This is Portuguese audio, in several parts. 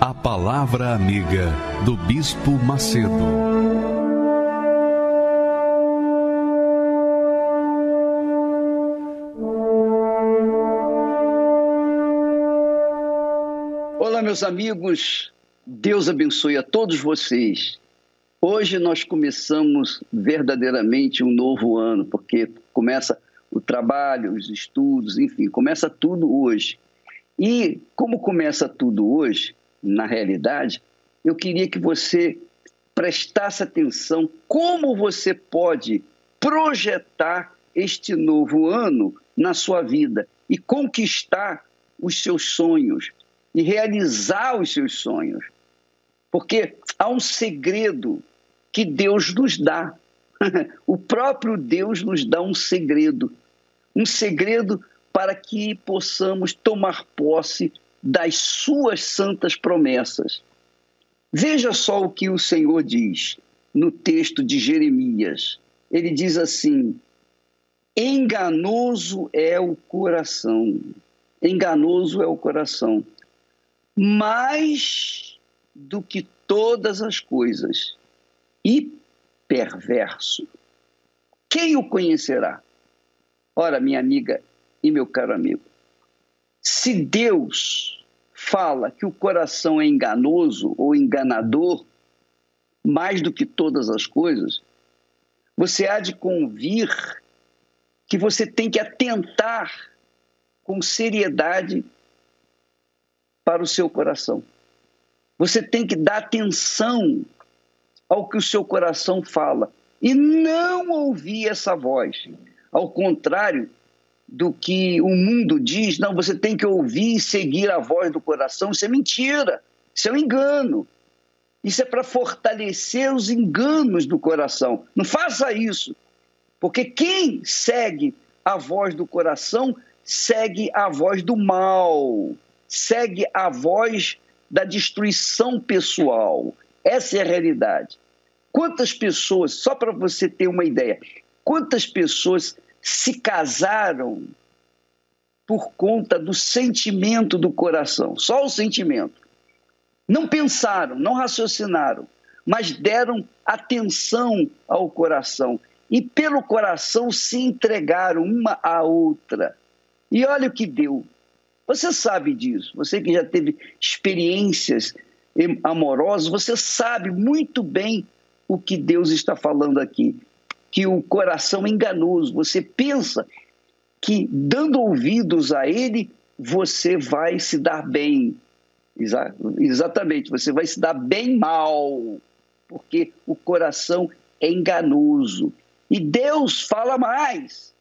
a Palavra Amiga do Bispo Macedo. Olá, meus amigos. Deus abençoe a todos vocês. Hoje nós começamos verdadeiramente um novo ano, porque começa o trabalho, os estudos, enfim, começa tudo hoje. E como começa tudo hoje, na realidade, eu queria que você prestasse atenção como você pode projetar este novo ano na sua vida e conquistar os seus sonhos e realizar os seus sonhos. Porque há um segredo que Deus nos dá. o próprio Deus nos dá um segredo. Um segredo para que possamos tomar posse das suas santas promessas. Veja só o que o Senhor diz no texto de Jeremias. Ele diz assim: enganoso é o coração, enganoso é o coração, mais do que todas as coisas, e perverso. Quem o conhecerá? Ora, minha amiga e meu caro amigo, se Deus fala que o coração é enganoso ou enganador, mais do que todas as coisas, você há de convir que você tem que atentar com seriedade para o seu coração. Você tem que dar atenção ao que o seu coração fala e não ouvir essa voz. Ao contrário, do que o mundo diz, não, você tem que ouvir e seguir a voz do coração, isso é mentira, isso é um engano. Isso é para fortalecer os enganos do coração. Não faça isso, porque quem segue a voz do coração segue a voz do mal, segue a voz da destruição pessoal. Essa é a realidade. Quantas pessoas, só para você ter uma ideia, quantas pessoas se casaram por conta do sentimento do coração, só o sentimento. Não pensaram, não raciocinaram, mas deram atenção ao coração e pelo coração se entregaram uma à outra. E olha o que deu. Você sabe disso, você que já teve experiências amorosas, você sabe muito bem o que Deus está falando aqui que o coração é enganoso. Você pensa que dando ouvidos a ele, você vai se dar bem. Exa exatamente, você vai se dar bem mal, porque o coração é enganoso. E Deus fala mais.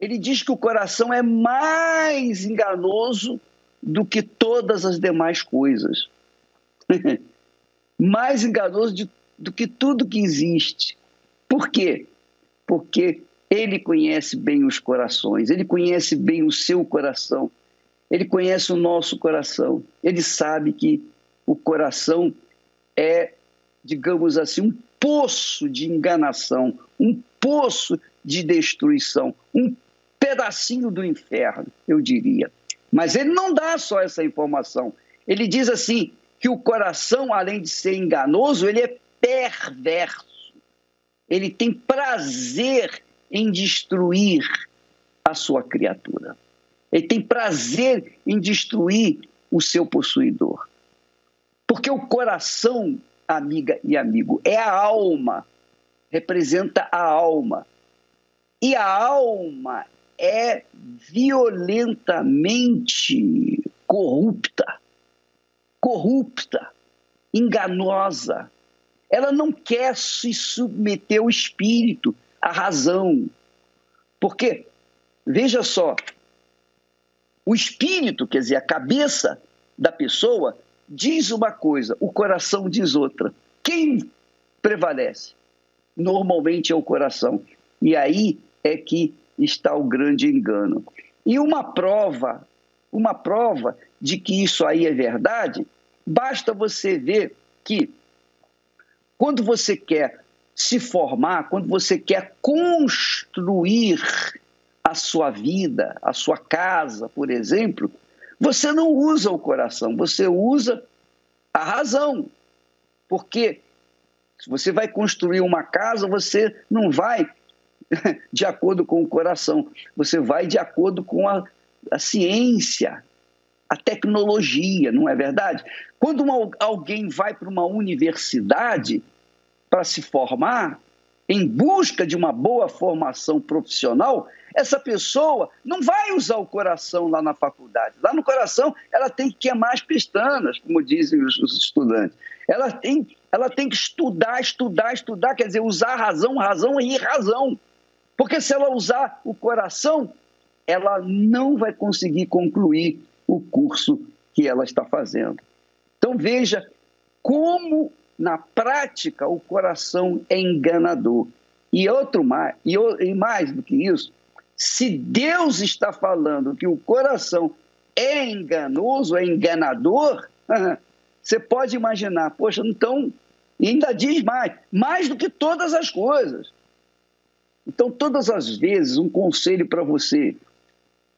Ele diz que o coração é mais enganoso do que todas as demais coisas. mais enganoso de, do que tudo que existe. Por quê? Porque ele conhece bem os corações, ele conhece bem o seu coração, ele conhece o nosso coração, ele sabe que o coração é, digamos assim, um poço de enganação, um poço de destruição, um pedacinho do inferno, eu diria. Mas ele não dá só essa informação. Ele diz assim que o coração, além de ser enganoso, ele é perverso ele tem prazer em destruir a sua criatura. Ele tem prazer em destruir o seu possuidor. Porque o coração, amiga e amigo, é a alma, representa a alma. E a alma é violentamente corrupta, corrupta, enganosa, ela não quer se submeter ao espírito, à razão. Porque, veja só, o espírito, quer dizer, a cabeça da pessoa, diz uma coisa, o coração diz outra. Quem prevalece? Normalmente é o coração. E aí é que está o grande engano. E uma prova, uma prova de que isso aí é verdade, basta você ver que quando você quer se formar, quando você quer construir a sua vida, a sua casa, por exemplo, você não usa o coração, você usa a razão. Porque se você vai construir uma casa, você não vai de acordo com o coração, você vai de acordo com a, a ciência, a tecnologia, não é verdade? Quando uma, alguém vai para uma universidade para se formar, em busca de uma boa formação profissional, essa pessoa não vai usar o coração lá na faculdade. Lá no coração, ela tem que queimar as pestanas, como dizem os, os estudantes. Ela tem, ela tem que estudar, estudar, estudar, quer dizer, usar razão, razão e razão. Porque se ela usar o coração, ela não vai conseguir concluir o curso que ela está fazendo. Então veja como na prática o coração é enganador. E outro mais, e, mais do que isso, se Deus está falando que o coração é enganoso, é enganador, você pode imaginar, poxa, então, ainda diz mais, mais do que todas as coisas. Então, todas as vezes, um conselho para você,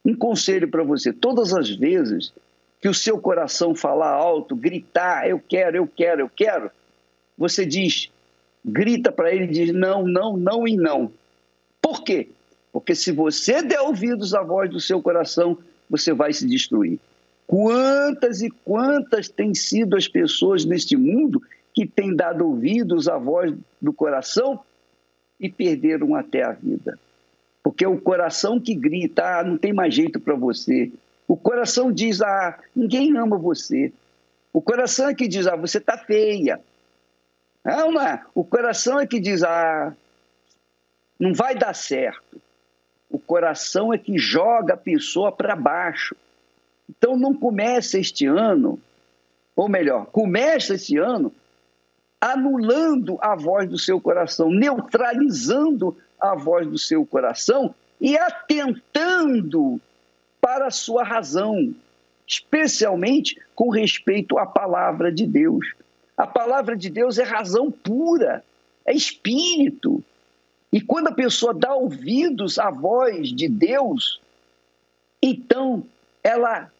um conselho para você, todas as vezes que o seu coração falar alto, gritar, eu quero, eu quero, eu quero, você diz, grita para ele, diz não, não, não e não. Por quê? Porque se você der ouvidos à voz do seu coração, você vai se destruir. Quantas e quantas têm sido as pessoas neste mundo que têm dado ouvidos à voz do coração e perderam até a vida? Porque é o coração que grita, ah, não tem mais jeito para você. O coração diz, ah, ninguém ama você. O coração é que diz, ah, você está feia. É. O coração é que diz, ah, não vai dar certo. O coração é que joga a pessoa para baixo. Então não começa este ano, ou melhor, começa este ano anulando a voz do seu coração, neutralizando a voz do seu coração e atentando para a sua razão, especialmente com respeito à palavra de Deus. A palavra de Deus é razão pura, é espírito. E quando a pessoa dá ouvidos à voz de Deus, então ela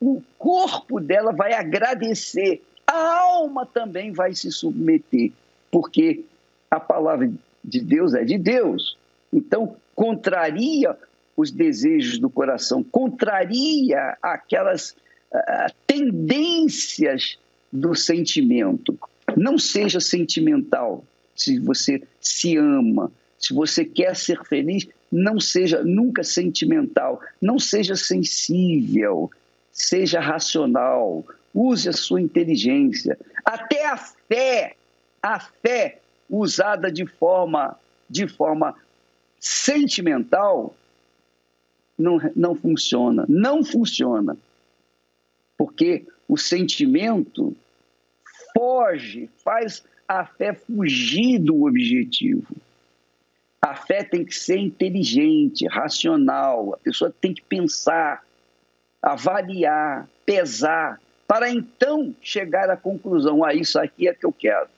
o corpo dela vai agradecer, a alma também vai se submeter, porque a palavra de Deus é de Deus. Então, contraria os desejos do coração, contraria aquelas uh, tendências do sentimento. Não seja sentimental se você se ama, se você quer ser feliz, não seja nunca sentimental, não seja sensível, seja racional, use a sua inteligência. Até a fé, a fé usada de forma de forma sentimental não, não funciona, não funciona. Porque o sentimento foge, faz a fé fugir do objetivo. A fé tem que ser inteligente, racional, a pessoa tem que pensar, avaliar, pesar, para então chegar à conclusão: ah, isso aqui é que eu quero.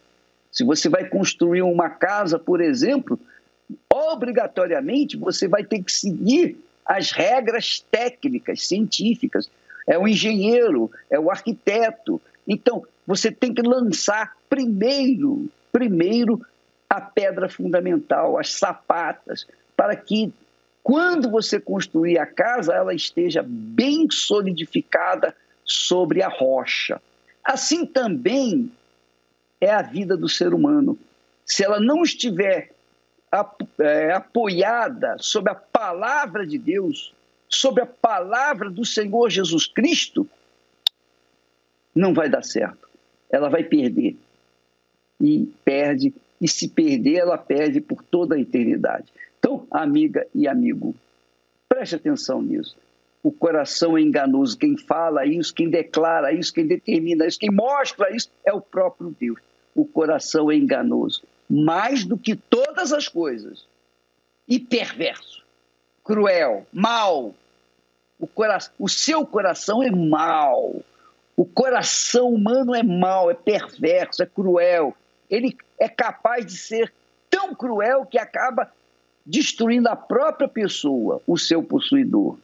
Se você vai construir uma casa, por exemplo, obrigatoriamente você vai ter que seguir as regras técnicas, científicas. É o engenheiro, é o arquiteto. Então, você tem que lançar primeiro, primeiro a pedra fundamental, as sapatas, para que quando você construir a casa, ela esteja bem solidificada sobre a rocha. Assim também é a vida do ser humano. Se ela não estiver é, apoiada sobre a palavra de Deus, sobre a palavra do Senhor Jesus Cristo, não vai dar certo. Ela vai perder e perde, e se perder, ela perde por toda a eternidade. Então, amiga e amigo, preste atenção nisso. O coração é enganoso. Quem fala isso, quem declara isso, quem determina isso, quem mostra isso é o próprio Deus. o coração é enganoso, mais do que todas as coisas, e perverso, cruel, mau. O, cora o seu coração é mau. O coração humano é mau, é perverso, é cruel. Ele é capaz de ser tão cruel que acaba destruindo a própria pessoa, o seu possuidor.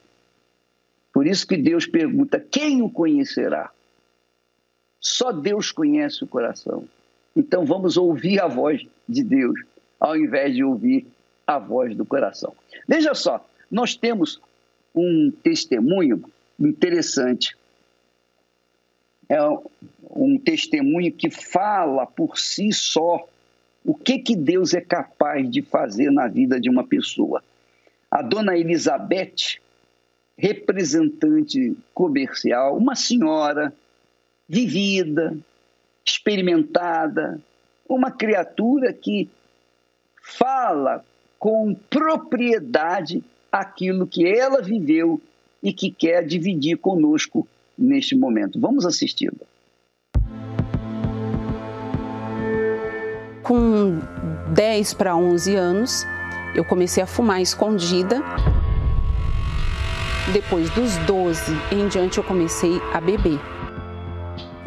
Por isso que Deus pergunta: quem o conhecerá? Só Deus conhece o coração. Então vamos ouvir a voz de Deus, ao invés de ouvir a voz do coração. Veja só, nós temos um testemunho interessante. É um testemunho que fala por si só o que, que Deus é capaz de fazer na vida de uma pessoa. A dona Elizabeth, representante comercial, uma senhora vivida, experimentada, uma criatura que fala com propriedade aquilo que ela viveu e que quer dividir conosco neste momento. Vamos assisti-la. Com 10 para 11 anos, eu comecei a fumar escondida. Depois dos 12 em diante, eu comecei a beber.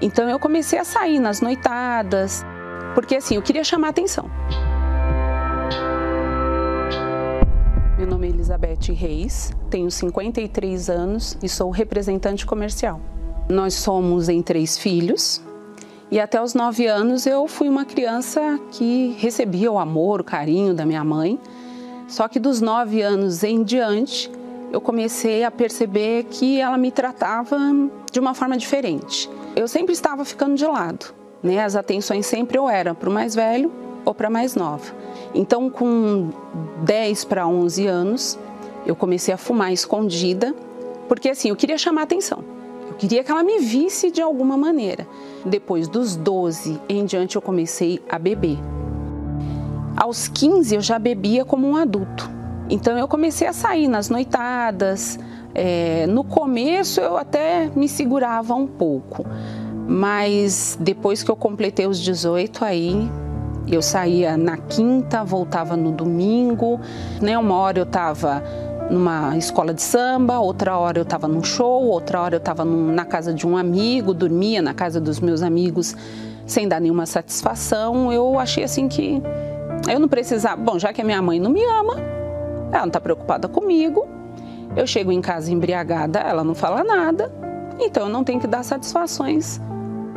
Então, eu comecei a sair nas noitadas, porque assim, eu queria chamar atenção. Meu nome é Elizabeth Reis, tenho 53 anos e sou representante comercial. Nós somos em três filhos, e até os nove anos eu fui uma criança que recebia o amor, o carinho da minha mãe. Só que dos nove anos em diante, eu comecei a perceber que ela me tratava de uma forma diferente. Eu sempre estava ficando de lado, né? As atenções sempre ou eram para o mais velho ou para mais nova. Então, com 10 para 11 anos, eu comecei a fumar escondida, porque assim, eu queria chamar atenção. Eu queria que ela me visse de alguma maneira. Depois dos 12 em diante, eu comecei a beber. Aos 15, eu já bebia como um adulto. Então, eu comecei a sair nas noitadas. É, no começo, eu até me segurava um pouco. Mas depois que eu completei os 18, aí eu saía na quinta, voltava no domingo. Né? Uma hora eu estava numa escola de samba, outra hora eu estava num show, outra hora eu estava na casa de um amigo, dormia na casa dos meus amigos sem dar nenhuma satisfação. Eu achei assim que eu não precisava. Bom, já que a minha mãe não me ama, ela não está preocupada comigo. Eu chego em casa embriagada, ela não fala nada, então eu não tenho que dar satisfações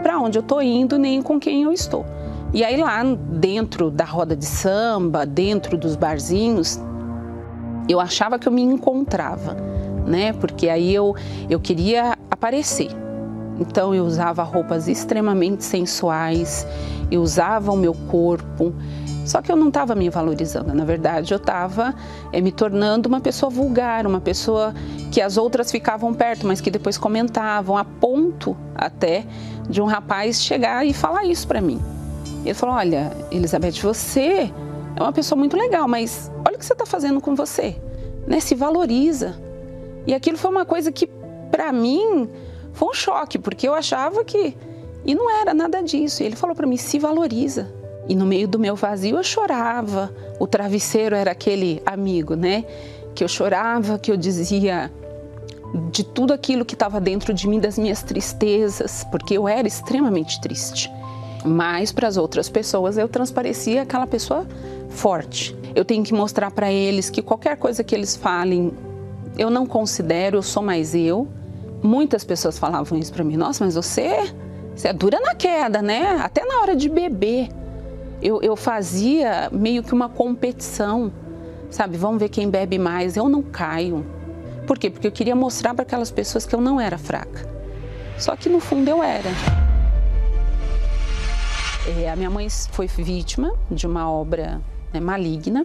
para onde eu estou indo nem com quem eu estou. E aí lá dentro da roda de samba, dentro dos barzinhos, eu achava que eu me encontrava, né? Porque aí eu, eu queria aparecer. Então eu usava roupas extremamente sensuais, eu usava o meu corpo, só que eu não estava me valorizando. Na verdade, eu estava é, me tornando uma pessoa vulgar, uma pessoa que as outras ficavam perto, mas que depois comentavam, a ponto até de um rapaz chegar e falar isso para mim. Ele falou: Olha, Elizabeth, você é uma pessoa muito legal, mas olha o que você está fazendo com você. Né? Se valoriza. E aquilo foi uma coisa que, para mim, foi um choque, porque eu achava que. E não era nada disso. E ele falou para mim: se valoriza. E no meio do meu vazio eu chorava. O travesseiro era aquele amigo, né? Que eu chorava, que eu dizia de tudo aquilo que estava dentro de mim, das minhas tristezas, porque eu era extremamente triste. Mas para as outras pessoas eu transparecia aquela pessoa forte. Eu tenho que mostrar para eles que qualquer coisa que eles falem, eu não considero, eu sou mais eu. Muitas pessoas falavam isso para mim. Nossa, mas você, você é dura na queda, né? Até na hora de beber. Eu, eu fazia meio que uma competição, sabe? Vamos ver quem bebe mais. Eu não caio. Por quê? Porque eu queria mostrar para aquelas pessoas que eu não era fraca. Só que no fundo eu era. É, a minha mãe foi vítima de uma obra né, maligna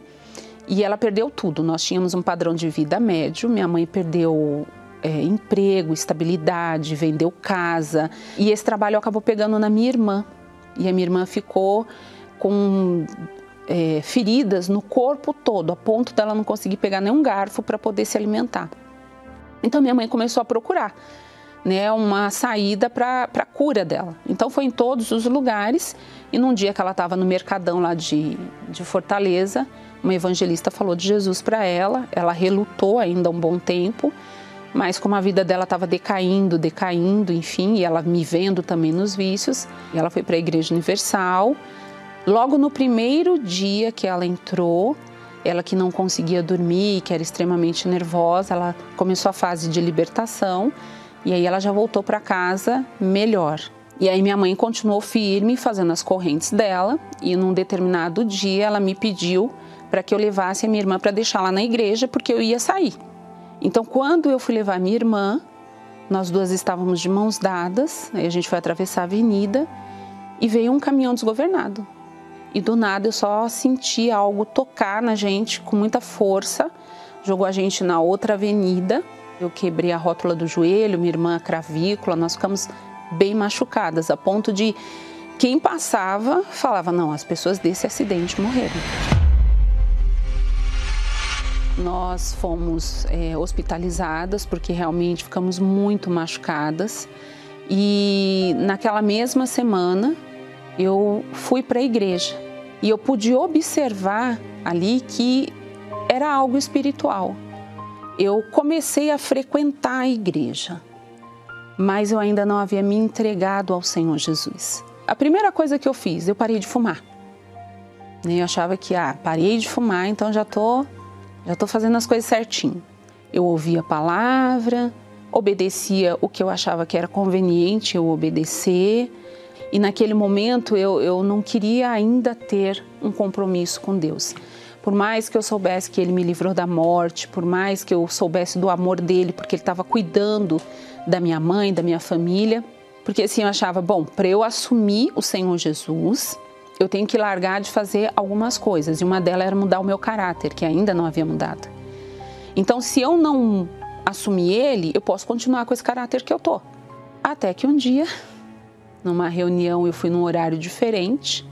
e ela perdeu tudo. Nós tínhamos um padrão de vida médio, minha mãe perdeu é, emprego, estabilidade, vendeu casa e esse trabalho acabou pegando na minha irmã e a minha irmã ficou com é, feridas no corpo todo, a ponto dela não conseguir pegar nenhum garfo para poder se alimentar. Então minha mãe começou a procurar né, uma saída para a cura dela. Então foi em todos os lugares e num dia que ela estava no mercadão lá de, de Fortaleza, uma evangelista falou de Jesus para ela, ela relutou ainda um bom tempo, mas como a vida dela estava decaindo, decaindo, enfim, e ela me vendo também nos vícios, ela foi para a Igreja Universal. Logo no primeiro dia que ela entrou, ela que não conseguia dormir, que era extremamente nervosa, ela começou a fase de libertação e aí ela já voltou para casa melhor. E aí minha mãe continuou firme fazendo as correntes dela e num determinado dia ela me pediu para que eu levasse a minha irmã para deixar lá na igreja porque eu ia sair. Então quando eu fui levar minha irmã, nós duas estávamos de mãos dadas, aí a gente foi atravessar a avenida e veio um caminhão desgovernado e do nada eu só senti algo tocar na gente com muita força, jogou a gente na outra avenida. Eu quebrei a rótula do joelho, minha irmã a cravícula, nós ficamos bem machucadas, a ponto de quem passava falava: não, as pessoas desse acidente morreram. Nós fomos é, hospitalizadas porque realmente ficamos muito machucadas. E naquela mesma semana eu fui para a igreja e eu pude observar ali que era algo espiritual. Eu comecei a frequentar a igreja, mas eu ainda não havia me entregado ao Senhor Jesus. A primeira coisa que eu fiz, eu parei de fumar. Eu achava que, ah, parei de fumar, então já tô, já tô fazendo as coisas certinho. Eu ouvia a palavra, obedecia o que eu achava que era conveniente eu obedecer, e naquele momento eu, eu não queria ainda ter um compromisso com Deus. Por mais que eu soubesse que Ele me livrou da morte, por mais que eu soubesse do amor dele, porque Ele estava cuidando da minha mãe, da minha família, porque assim eu achava, bom, para eu assumir o Senhor Jesus, eu tenho que largar de fazer algumas coisas, e uma delas era mudar o meu caráter, que ainda não havia mudado. Então, se eu não assumir ele, eu posso continuar com esse caráter que eu tô. Até que um dia numa reunião, eu fui num horário diferente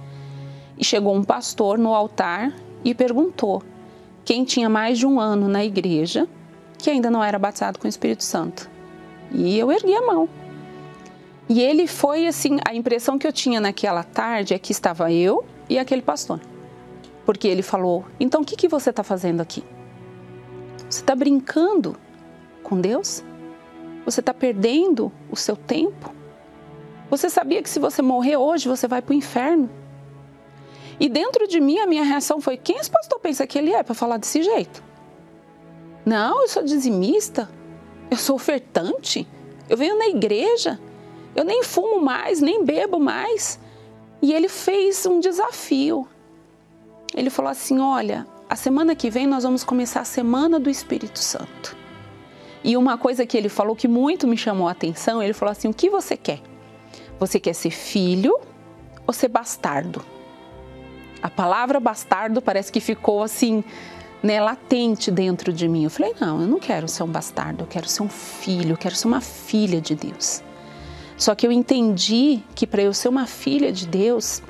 e chegou um pastor no altar e perguntou quem tinha mais de um ano na igreja que ainda não era batizado com o Espírito Santo. E eu ergui a mão. E ele foi assim, a impressão que eu tinha naquela tarde é que estava eu e aquele pastor. Porque ele falou: Então o que, que você está fazendo aqui? Você está brincando com Deus? Você está perdendo o seu tempo? Você sabia que se você morrer hoje, você vai para o inferno? E dentro de mim, a minha reação foi: quem esse pastor pensa que ele é para falar desse jeito? Não, eu sou dizimista, eu sou ofertante, eu venho na igreja, eu nem fumo mais, nem bebo mais. E ele fez um desafio. Ele falou assim: olha, a semana que vem nós vamos começar a semana do Espírito Santo. E uma coisa que ele falou que muito me chamou a atenção, ele falou assim: o que você quer? Você quer ser filho ou ser bastardo? A palavra bastardo parece que ficou assim, né, latente dentro de mim. Eu falei: não, eu não quero ser um bastardo, eu quero ser um filho, eu quero ser uma filha de Deus. Só que eu entendi que para eu ser uma filha de Deus,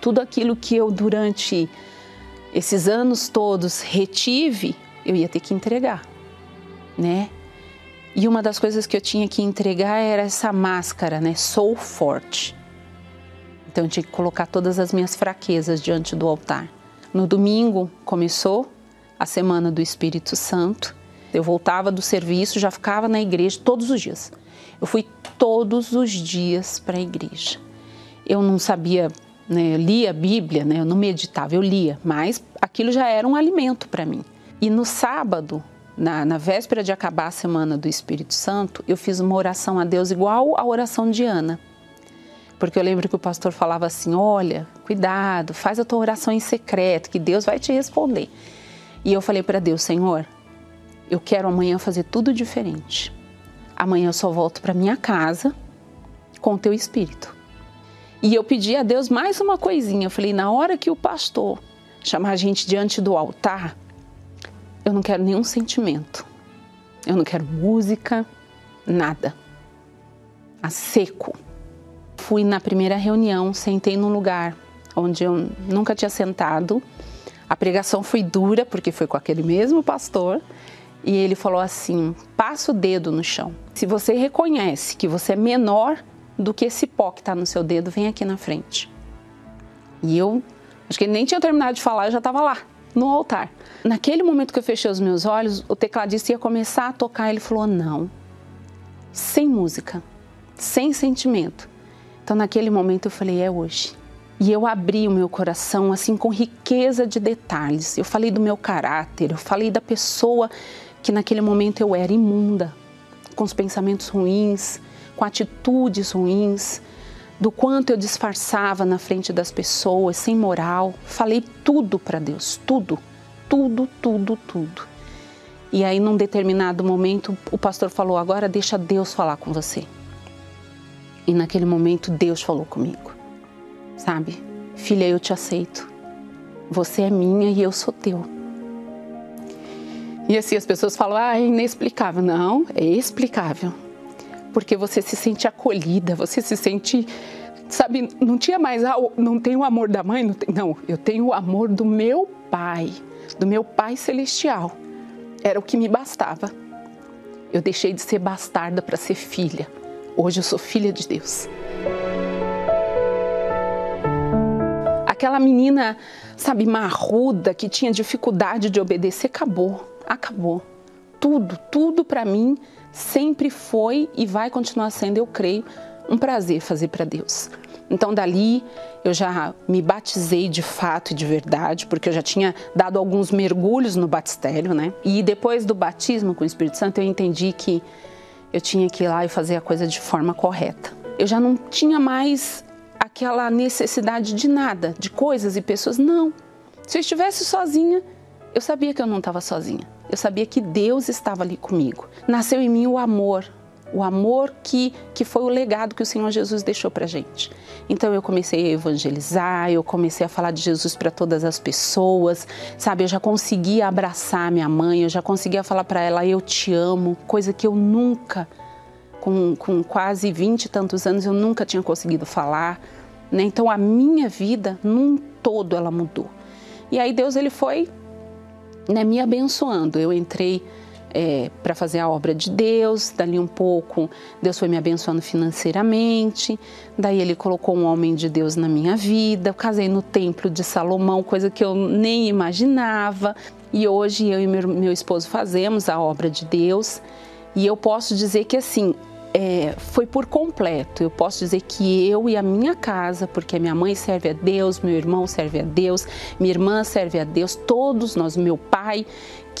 tudo aquilo que eu durante esses anos todos retive, eu ia ter que entregar, né? E uma das coisas que eu tinha que entregar era essa máscara, né? Sou forte. Então eu tinha que colocar todas as minhas fraquezas diante do altar. No domingo começou a semana do Espírito Santo. Eu voltava do serviço, já ficava na igreja todos os dias. Eu fui todos os dias para a igreja. Eu não sabia, né, eu lia a Bíblia, né, eu não meditava, eu lia, mas aquilo já era um alimento para mim. E no sábado na, na, véspera de acabar a semana do Espírito Santo, eu fiz uma oração a Deus igual a oração de Ana. Porque eu lembro que o pastor falava assim: olha, cuidado, faz a tua oração em secreto, que Deus vai te responder. E eu falei para Deus: Senhor, eu quero amanhã fazer tudo diferente. Amanhã eu só volto para minha casa com o teu espírito. E eu pedi a Deus mais uma coisinha. Eu falei: na hora que o pastor chamar a gente diante do altar, eu não quero nenhum sentimento. Eu não quero música, nada. A seco. Fui na primeira reunião, sentei num lugar onde eu nunca tinha sentado. A pregação foi dura, porque foi com aquele mesmo pastor. e ele falou assim: passa o dedo no chão. Se você reconhece que você é menor do que esse pó que está no seu dedo, vem aqui na frente. E eu, acho que ele nem tinha terminado de falar, eu já estava lá, no altar. Naquele momento que eu fechei os meus olhos, o tecladista ia começar a tocar. Ele falou: não, sem música, sem sentimento. Então, naquele momento, eu falei: é hoje. E eu abri o meu coração assim com riqueza de detalhes. Eu falei do meu caráter, eu falei da pessoa que naquele momento eu era imunda, com os pensamentos ruins, com atitudes ruins, do quanto eu disfarçava na frente das pessoas, sem moral. Falei tudo para Deus, tudo, tudo, tudo, tudo. E aí, num determinado momento, o pastor falou: agora deixa Deus falar com você. E naquele momento, Deus falou comigo, sabe? Filha, eu te aceito. Você é minha e eu sou teu. E assim as pessoas falam, ah, é inexplicável. Não, é explicável. Porque você se sente acolhida, você se sente, sabe, não tinha mais, ah, não tem o amor da mãe, não, tem, não, eu tenho o amor do meu pai, do meu pai celestial. Era o que me bastava. Eu deixei de ser bastarda para ser filha. Hoje eu sou filha de Deus. Aquela menina, sabe, marruda, que tinha dificuldade de obedecer, acabou acabou. Tudo, tudo para mim sempre foi e vai continuar sendo, eu creio, um prazer fazer para Deus. Então, dali, eu já me batizei de fato e de verdade, porque eu já tinha dado alguns mergulhos no batistério, né? E depois do batismo com o Espírito Santo, eu entendi que eu tinha que ir lá e fazer a coisa de forma correta. Eu já não tinha mais aquela necessidade de nada, de coisas e pessoas. Não. Se eu estivesse sozinha, eu sabia que eu não estava sozinha. Eu sabia que Deus estava ali comigo. Nasceu em mim o amor, o amor que, que foi o legado que o Senhor Jesus deixou para gente. Então eu comecei a evangelizar, eu comecei a falar de Jesus para todas as pessoas, sabe? Eu já conseguia abraçar minha mãe, eu já conseguia falar para ela eu te amo, coisa que eu nunca, com, com quase vinte e tantos anos, eu nunca tinha conseguido falar. Né? Então a minha vida, num todo, ela mudou. E aí Deus ele foi né, me abençoando. Eu entrei é, para fazer a obra de Deus, dali um pouco Deus foi me abençoando financeiramente, daí Ele colocou um homem de Deus na minha vida, eu casei no templo de Salomão, coisa que eu nem imaginava, e hoje eu e meu, meu esposo fazemos a obra de Deus, e eu posso dizer que assim, é, foi por completo. Eu posso dizer que eu e a minha casa, porque minha mãe serve a Deus, meu irmão serve a Deus, minha irmã serve a Deus, todos nós, meu pai,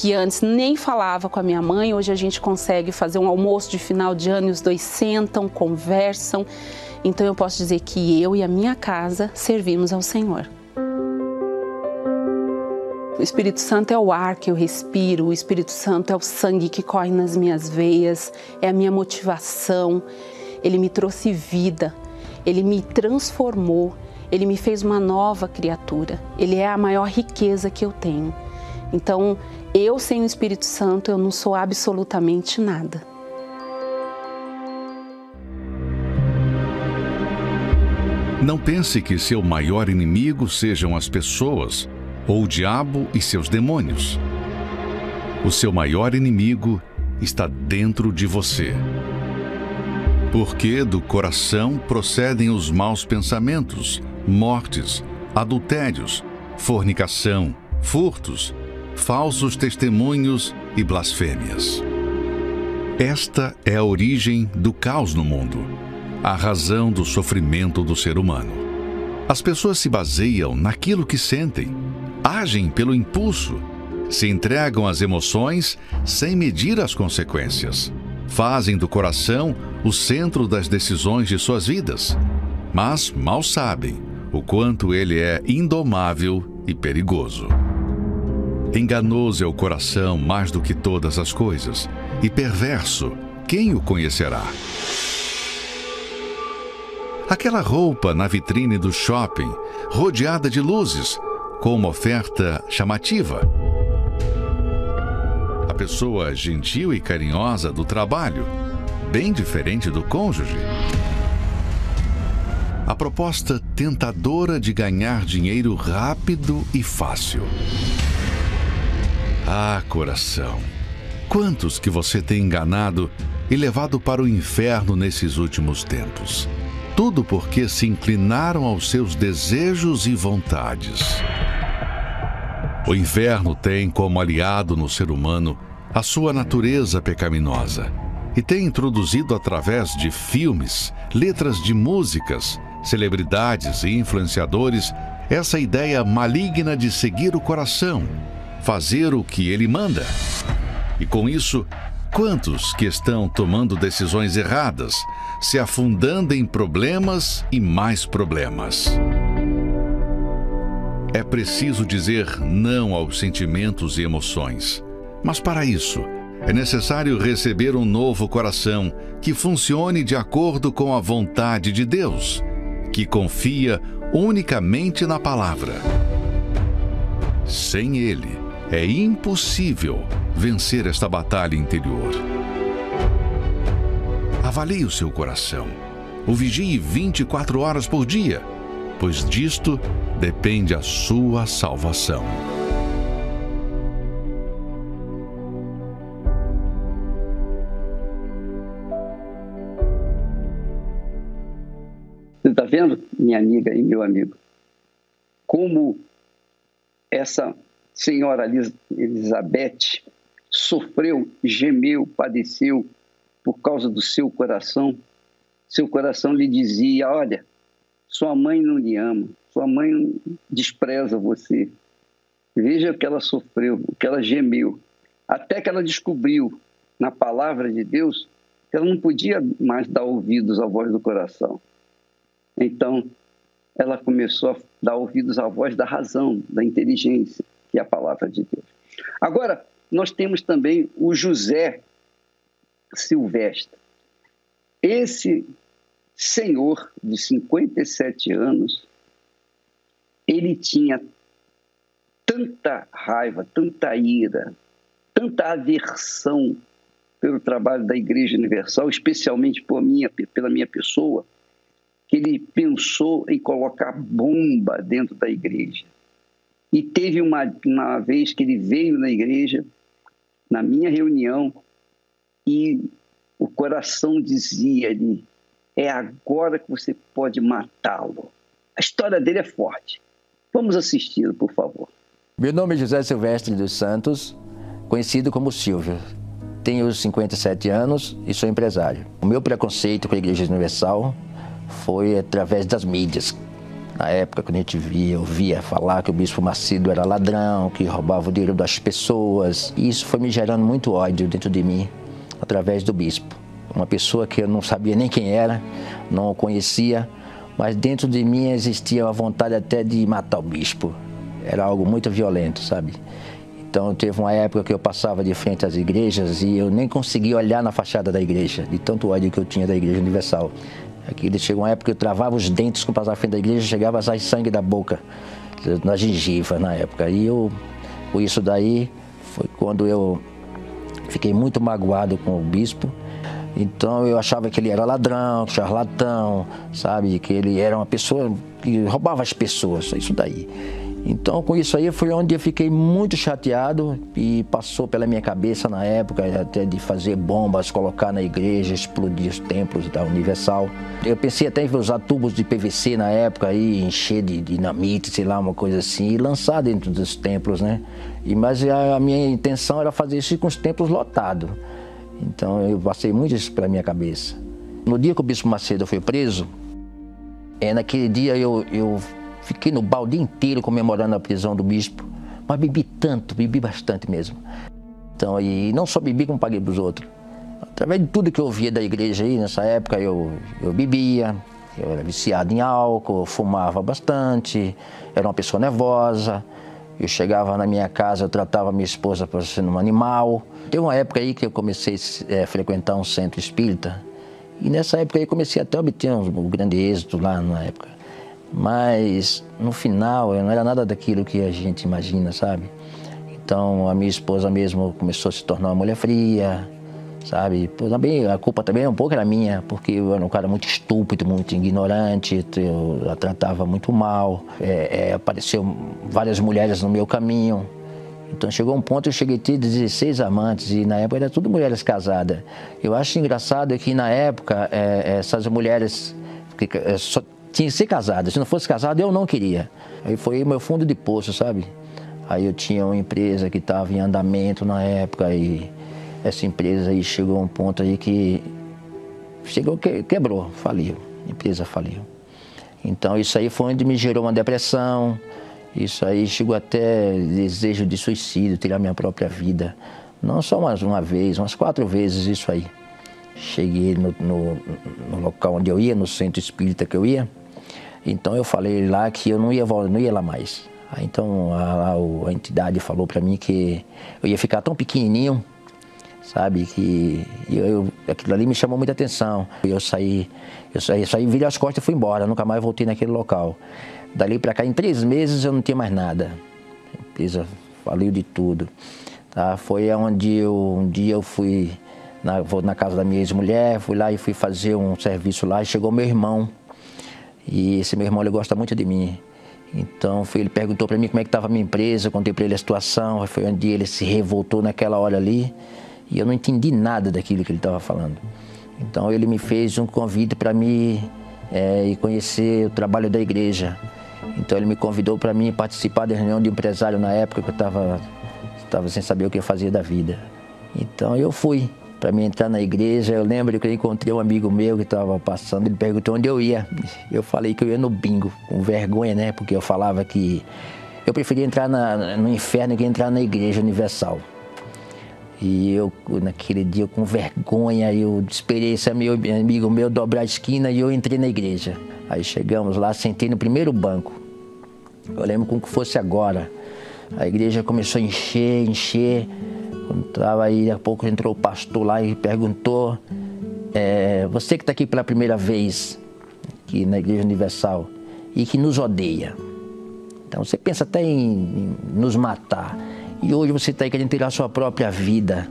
que antes nem falava com a minha mãe, hoje a gente consegue fazer um almoço de final de ano e os dois sentam, conversam. Então eu posso dizer que eu e a minha casa servimos ao Senhor. O Espírito Santo é o ar que eu respiro, o Espírito Santo é o sangue que corre nas minhas veias, é a minha motivação. Ele me trouxe vida, ele me transformou, ele me fez uma nova criatura. Ele é a maior riqueza que eu tenho. Então, eu sem o Espírito Santo, eu não sou absolutamente nada. Não pense que seu maior inimigo sejam as pessoas ou o diabo e seus demônios. O seu maior inimigo está dentro de você. Porque do coração procedem os maus pensamentos, mortes, adultérios, fornicação, furtos, falsos testemunhos e blasfêmias. Esta é a origem do caos no mundo, a razão do sofrimento do ser humano. As pessoas se baseiam naquilo que sentem, agem pelo impulso, se entregam às emoções sem medir as consequências. Fazem do coração o centro das decisões de suas vidas, mas mal sabem o quanto ele é indomável e perigoso. Enganoso é o coração mais do que todas as coisas, e perverso, quem o conhecerá? Aquela roupa na vitrine do shopping, rodeada de luzes, com uma oferta chamativa. A pessoa gentil e carinhosa do trabalho, bem diferente do cônjuge. A proposta tentadora de ganhar dinheiro rápido e fácil. Ah, coração, Quantos que você tem enganado e levado para o inferno nesses últimos tempos? Tudo porque se inclinaram aos seus desejos e vontades. O inferno tem como aliado no ser humano a sua natureza pecaminosa e tem introduzido através de filmes, letras de músicas, celebridades e influenciadores essa ideia maligna de seguir o coração, fazer o que ele manda. E com isso, quantos que estão tomando decisões erradas, se afundando em problemas e mais problemas? É preciso dizer não aos sentimentos e emoções. Mas para isso, é necessário receber um novo coração que funcione de acordo com a vontade de Deus, que confia unicamente na palavra. Sem ele, é impossível vencer esta batalha interior. Avalie o seu coração. O vigie 24 horas por dia, pois disto depende a sua salvação. Você está vendo, minha amiga e meu amigo, como essa senhora Elizabeth sofreu, gemeu, padeceu por causa do seu coração? Seu coração lhe dizia: Olha, sua mãe não lhe ama, sua mãe despreza você. Veja o que ela sofreu, o que ela gemeu, até que ela descobriu na palavra de Deus que ela não podia mais dar ouvidos à voz do coração. Então, ela começou a dar ouvidos à voz da razão, da inteligência, é a palavra de Deus. Agora, nós temos também o José Silvestre. Esse senhor de 57 anos, ele tinha tanta raiva, tanta ira, tanta aversão pelo trabalho da Igreja Universal, especialmente por minha, pela minha pessoa, que ele pensou em colocar bomba dentro da igreja. E teve uma, uma vez que ele veio na igreja, na minha reunião, e o coração dizia-lhe: é agora que você pode matá-lo. A história dele é forte. Vamos assisti-lo, por favor. Meu nome é José Silvestre dos Santos, conhecido como Silvio. Tenho 57 anos e sou empresário. O meu preconceito com a Igreja Universal foi através das mídias. Na época, quando a gente via, ouvia falar que o Bispo Macedo era ladrão, que roubava o dinheiro das pessoas. E isso foi me gerando muito ódio dentro de mim, através do Bispo. Uma pessoa que eu não sabia nem quem era, não o conhecia, mas dentro de mim existia a vontade até de matar o Bispo. Era algo muito violento, sabe? Então teve uma época que eu passava de frente às igrejas e eu nem conseguia olhar na fachada da igreja, de tanto ódio que eu tinha da Igreja Universal. Aqui chegou uma época que eu travava os dentes com passava à frente da igreja, chegava a sair sangue da boca, na gengiva na época. E eu, com isso daí, foi quando eu fiquei muito magoado com o bispo. Então eu achava que ele era ladrão, charlatão, sabe? Que ele era uma pessoa que roubava as pessoas, isso daí. Então, com isso aí, foi onde eu fiquei muito chateado e passou pela minha cabeça na época até de fazer bombas, colocar na igreja, explodir os templos da Universal. Eu pensei até em usar tubos de PVC na época e encher de dinamite, sei lá, uma coisa assim, e lançar dentro dos templos, né? E, mas a, minha intenção era fazer isso com os templos lotados. Então, eu passei muito isso pela minha cabeça. No dia que o Bispo Macedo foi preso, é, naquele dia eu, eu Fiquei no balde inteiro comemorando a prisão do bispo. Mas bebi tanto, bebi bastante mesmo. Então, e não só bebi como paguei para os outros. Através de tudo que eu via da igreja aí, nessa época eu, eu bebia, eu era viciado em álcool, fumava bastante, era uma pessoa nervosa. Eu chegava na minha casa, eu tratava minha esposa para ser um animal. Teve uma época aí que eu comecei a é, frequentar um centro espírita. E nessa época aí comecei até a obter um grande êxito lá na época. Mas no final não era nada daquilo que a gente imagina, sabe? Então a minha esposa mesmo começou a se tornar uma mulher fria, sabe? Também, a culpa também um pouco era minha, porque eu era um cara muito estúpido, muito ignorante, eu a tratava muito mal. É, é, apareceu várias mulheres no meu caminho Então chegou um ponto eu cheguei a ter 16 amantes e na época era tudo mulheres casadas. Eu acho engraçado que na época é, essas mulheres que, é, só tinham que ser casadas. Se não fosse casada eu não queria. Aí foi meu fundo de poço, sabe? Aí eu tinha uma empresa que estava em andamento na época e essa empresa aí chegou a um ponto aí que chegou que quebrou, faliu, a empresa faliu. Então isso aí foi onde me gerou uma depressão, isso aí chegou até desejo de suicídio, tirar minha própria vida. Não só mais uma vez, umas quatro vezes isso aí. Cheguei no, no, no local onde eu ia, no centro espírita que eu ia. Então eu falei lá que eu não ia, não ia lá mais. Aí, então a, a, entidade falou para mim que eu ia ficar tão pequenininho, sabe, que eu, eu, aquilo ali me chamou muita atenção. Eu saí, eu saí, saí virei as costas e fui embora, nunca mais voltei naquele local. Dali para cá, em três meses eu não tinha mais nada. A empresa faliu de tudo. Tá? Foi onde eu, um dia eu fui na, na casa da minha ex-mulher, fui lá e fui fazer um serviço lá e chegou meu irmão. E esse meu irmão ele gosta muito de mim. Então foi, ele perguntou para mim como é que estava a minha empresa, contei para ele a situação, foi onde ele se revoltou naquela hora ali e eu não entendi nada daquilo que ele estava falando. Então ele me fez um convite para me é, conhecer o trabalho da igreja. Então ele me convidou para mim participar da reunião de empresário na época que eu estava sem saber o que eu fazia da vida. Então eu fui para me entrar na igreja. Eu lembro que eu encontrei um amigo meu que estava passando, ele perguntou onde eu ia. Eu falei que eu ia no bingo, com vergonha, né? Porque eu falava que eu preferia entrar na, no inferno que entrar na igreja universal. E eu, naquele dia, com vergonha, eu esperei esse meu amigo meu dobrar a esquina e eu entrei na igreja. Aí chegamos lá, sentei no primeiro banco. Eu lembro como que fosse agora. A igreja começou a encher, encher. Quando estava aí, daqui a pouco entrou o pastor lá e perguntou: é, Você que está aqui pela primeira vez, aqui na Igreja Universal, e que nos odeia. Então você pensa até em, em nos matar. E hoje você está aí querendo tirar a sua própria vida.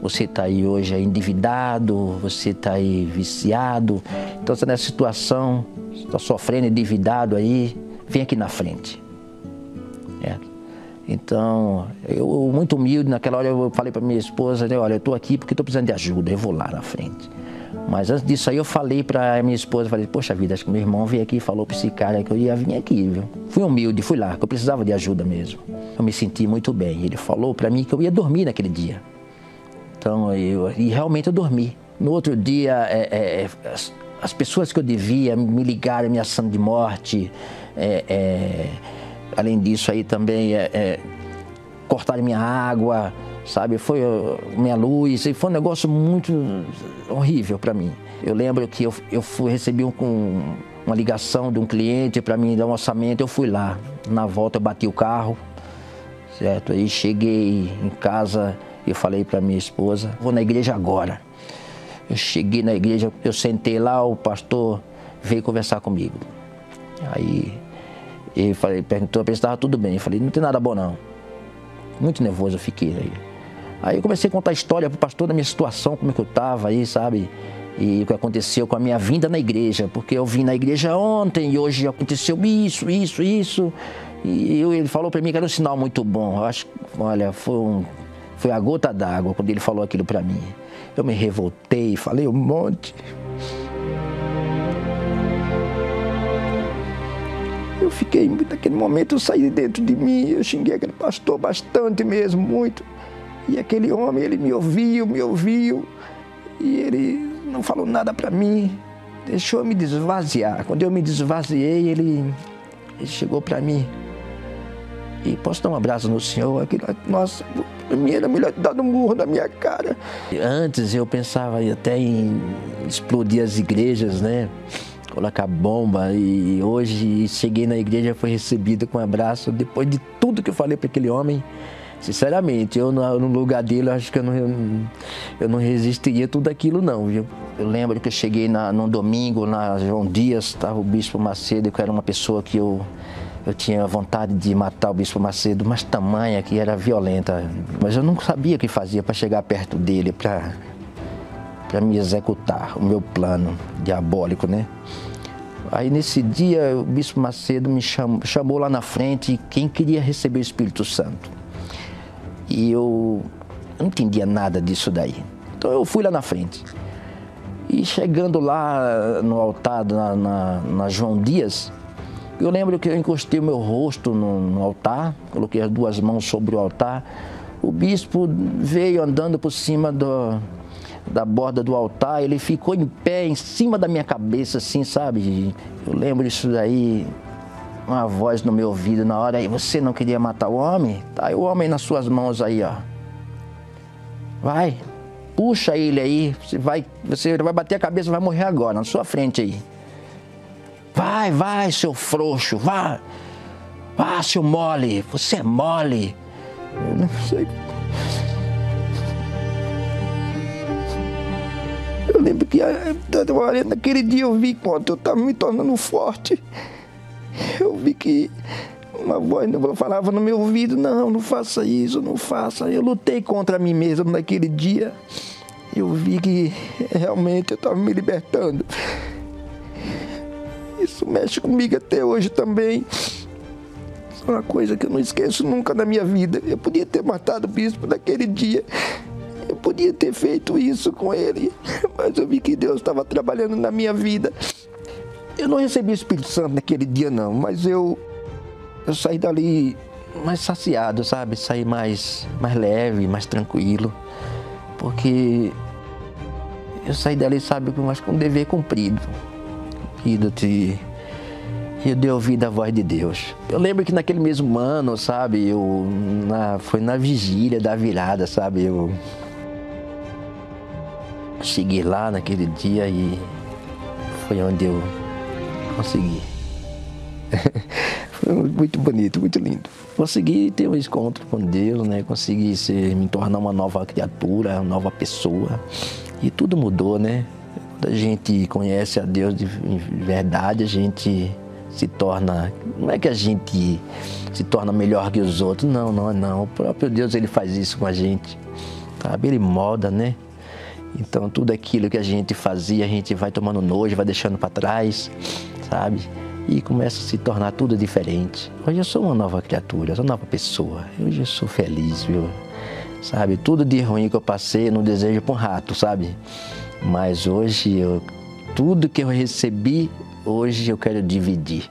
Você está aí hoje endividado, você está aí viciado. Então você está nessa situação, está sofrendo endividado aí, vem aqui na frente. É. Então, eu muito humilde, naquela hora eu falei para minha esposa, né, olha, eu estou aqui porque estou precisando de ajuda, eu vou lá na frente. Mas antes disso aí eu falei para minha esposa, falei, poxa vida, acho que meu irmão veio aqui e falou para esse cara que eu ia vir aqui, viu? Fui humilde, fui lá, que eu precisava de ajuda mesmo. Eu me senti muito bem. Ele falou para mim que eu ia dormir naquele dia. Então, eu, e realmente eu dormi. No outro dia, é, é, as, as, pessoas que eu devia me ligaram ameaçando de morte. É, é além disso aí também é, é, cortaram minha água, sabe? Foi minha luz, e foi um negócio muito horrível para mim. Eu lembro que eu, eu fui, recebi um, um, uma ligação de um cliente para mim dar um orçamento, eu fui lá. Na volta eu bati o carro, certo? Aí cheguei em casa e falei para minha esposa, vou na igreja agora. Eu cheguei na igreja, eu sentei lá, o pastor veio conversar comigo. Aí ele falei, perguntou se estava tudo bem. Eu falei, não tem nada bom não. Muito nervoso eu fiquei aí. Aí eu comecei a contar a história pro pastor da minha situação, como é que eu estava aí, sabe? E o que aconteceu com a minha vinda na igreja, porque eu vim na igreja ontem e hoje aconteceu isso, isso, isso. E ele falou para mim que era um sinal muito bom. Eu acho, olha, foi, um, foi a gota d'água quando ele falou aquilo para mim. Eu me revoltei, falei um monte. Eu fiquei, naquele momento eu saí dentro de mim, eu xinguei aquele pastor bastante mesmo, muito. E aquele homem, ele me ouviu, me ouviu, e ele não falou nada para mim, deixou eu me desvaziar. Quando eu me desvaziei, ele, ele chegou para mim. E posso dar um abraço no senhor? Aquilo, nossa, para mim era melhor dar um murro na minha cara. Antes eu pensava até em explodir as igrejas, né? Colocar bomba. E hoje cheguei na igreja foi recebido com um abraço. Depois de tudo que eu falei para aquele homem sinceramente eu no lugar dele acho que eu não, eu não resistiria tudo aquilo não viu? Eu lembro que eu cheguei na, num domingo na João Dias estava o Bispo Macedo que era uma pessoa que eu eu tinha vontade de matar o Bispo Macedo, mas tamanha que era violenta. Mas eu não sabia o que fazia para chegar perto dele, para para me executar o meu plano diabólico, né? Aí nesse dia o Bispo Macedo me chamou, chamou lá na frente quem queria receber o Espírito Santo. E eu não entendia nada disso daí. Então eu fui lá na frente. E chegando lá no altar na, na, na João Dias, eu lembro que eu encostei o meu rosto no, no, altar, coloquei as duas mãos sobre o altar. O bispo veio andando por cima do, da borda do altar, ele ficou em pé em cima da minha cabeça, assim, sabe? Eu lembro disso daí, uma voz no meu ouvido na hora, e você não queria matar o homem? Tá aí o homem nas suas mãos aí, ó. Vai, puxa ele aí, você vai, você vai bater a cabeça, vai morrer agora, na sua frente aí. Vai, vai, seu frouxo, vá. Vá, seu mole, você é mole. Eu não sei. Lembro que eh, naquele dia eu vi quanto eu estava me tornando forte. Eu vi que uma voz falava no meu ouvido, não, não faça isso, não faça. Eu lutei contra mim mesmo naquele dia. Eu vi que realmente eu estava me libertando. Isso mexe comigo até hoje também. É uma coisa que eu não esqueço nunca na minha vida. Eu podia ter matado o bispo naquele dia. Eu podia ter feito isso com ele. Mas eu vi que Deus estava trabalhando na minha vida. Eu não recebi o Espírito Santo naquele dia, não. Mas eu, eu saí dali mais saciado, sabe? Saí mais, mais leve, mais tranquilo. Porque eu saí dali, sabe, mais com um dever cumprido vida de eu dei ouvido à voz de Deus. Eu lembro que naquele mesmo ano, sabe, eu na, foi na vigília da virada, sabe, eu cheguei lá naquele dia e foi onde eu consegui. foi muito bonito, muito lindo. Consegui ter um encontro com Deus, né? Consegui ser, me tornar uma nova criatura, uma nova pessoa. E tudo mudou, né? Quando a gente conhece a Deus de verdade, a gente se torna. Não é que a gente se torna melhor que os outros, não, não, não. O próprio Deus ele faz isso com a gente, sabe? Ele molda, né? Então tudo aquilo que a gente fazia, a gente vai tomando nojo, vai deixando para trás, sabe? E começa a se tornar tudo diferente. Hoje eu sou uma nova criatura, sou uma nova pessoa. Hoje eu sou feliz, viu? Sabe? Tudo de ruim que eu passei, não desejo para um rato, sabe? Mas hoje, eu, tudo que eu recebi, hoje eu quero dividir.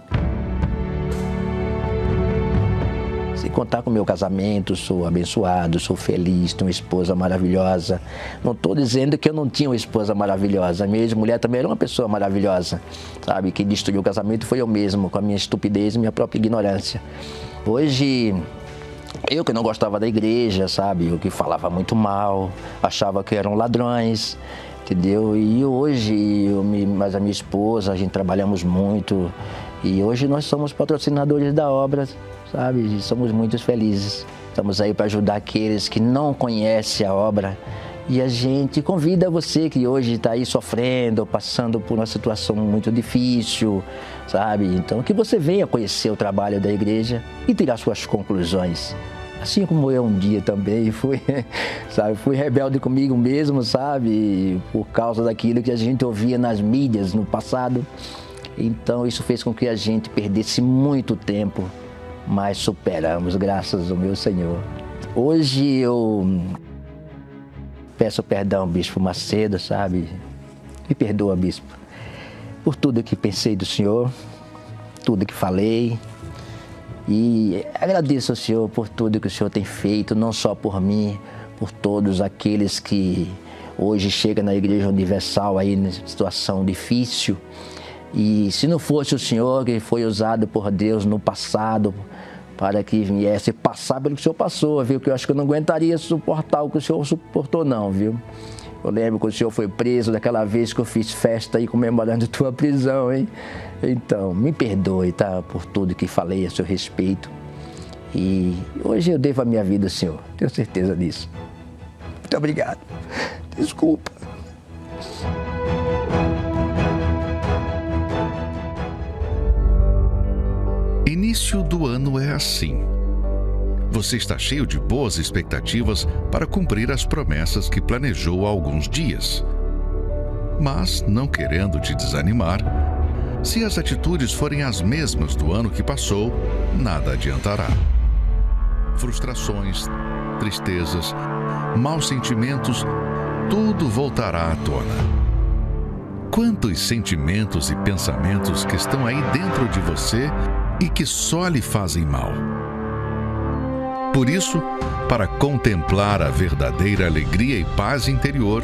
Contar com o meu casamento, sou abençoado, sou feliz, tenho uma esposa maravilhosa. Não estou dizendo que eu não tinha uma esposa maravilhosa. Minha ex-mulher também era uma pessoa maravilhosa. Sabe, quem destruiu o casamento foi eu mesmo, com a minha estupidez e minha própria ignorância. Hoje, eu que não gostava da igreja, sabe, eu que falava muito mal, achava que eram ladrões, entendeu? E hoje, eu mas a minha esposa, a gente trabalhamos muito e hoje nós somos patrocinadores da obra, sabe? E somos muito felizes. Estamos aí para ajudar aqueles que não conhecem a obra. E a gente convida você que hoje está aí sofrendo, passando por uma situação muito difícil, sabe? Então, que você venha conhecer o trabalho da igreja e tirar suas conclusões. Assim como eu um dia também fui, sabe, fui rebelde comigo mesmo, sabe, por causa daquilo que a gente ouvia nas mídias no passado. Então isso fez com que a gente perdesse muito tempo, mas superamos, graças ao meu Senhor. Hoje eu peço perdão, Bispo Macedo, sabe? Me perdoa, Bispo, por tudo que pensei do Senhor, tudo que falei, e agradeço ao Senhor por tudo que o Senhor tem feito, não só por mim, por todos aqueles que hoje chegam na Igreja Universal aí em situação difícil. E se não fosse o Senhor que foi usado por Deus no passado para que viesse passar pelo que o Senhor passou, viu? Que eu acho que eu não aguentaria suportar o que o Senhor suportou, não, viu? Eu lembro que o senhor foi preso daquela vez que eu fiz festa aí comemorando tua prisão, hein? Então, me perdoe, tá? Por tudo que falei a seu respeito. E hoje eu devo a minha vida ao senhor, tenho certeza disso. Muito obrigado. Desculpa. Início do ano é assim você está cheio de boas expectativas para cumprir as promessas que planejou há alguns dias. Mas, não querendo te desanimar, se as atitudes forem as mesmas do ano que passou, nada adiantará. frustrações, tristezas, maus sentimentos, tudo voltará à tona. Quantos sentimentos e pensamentos que estão aí dentro de você e que só lhe fazem mal? Por isso, para contemplar a verdadeira alegria e paz interior,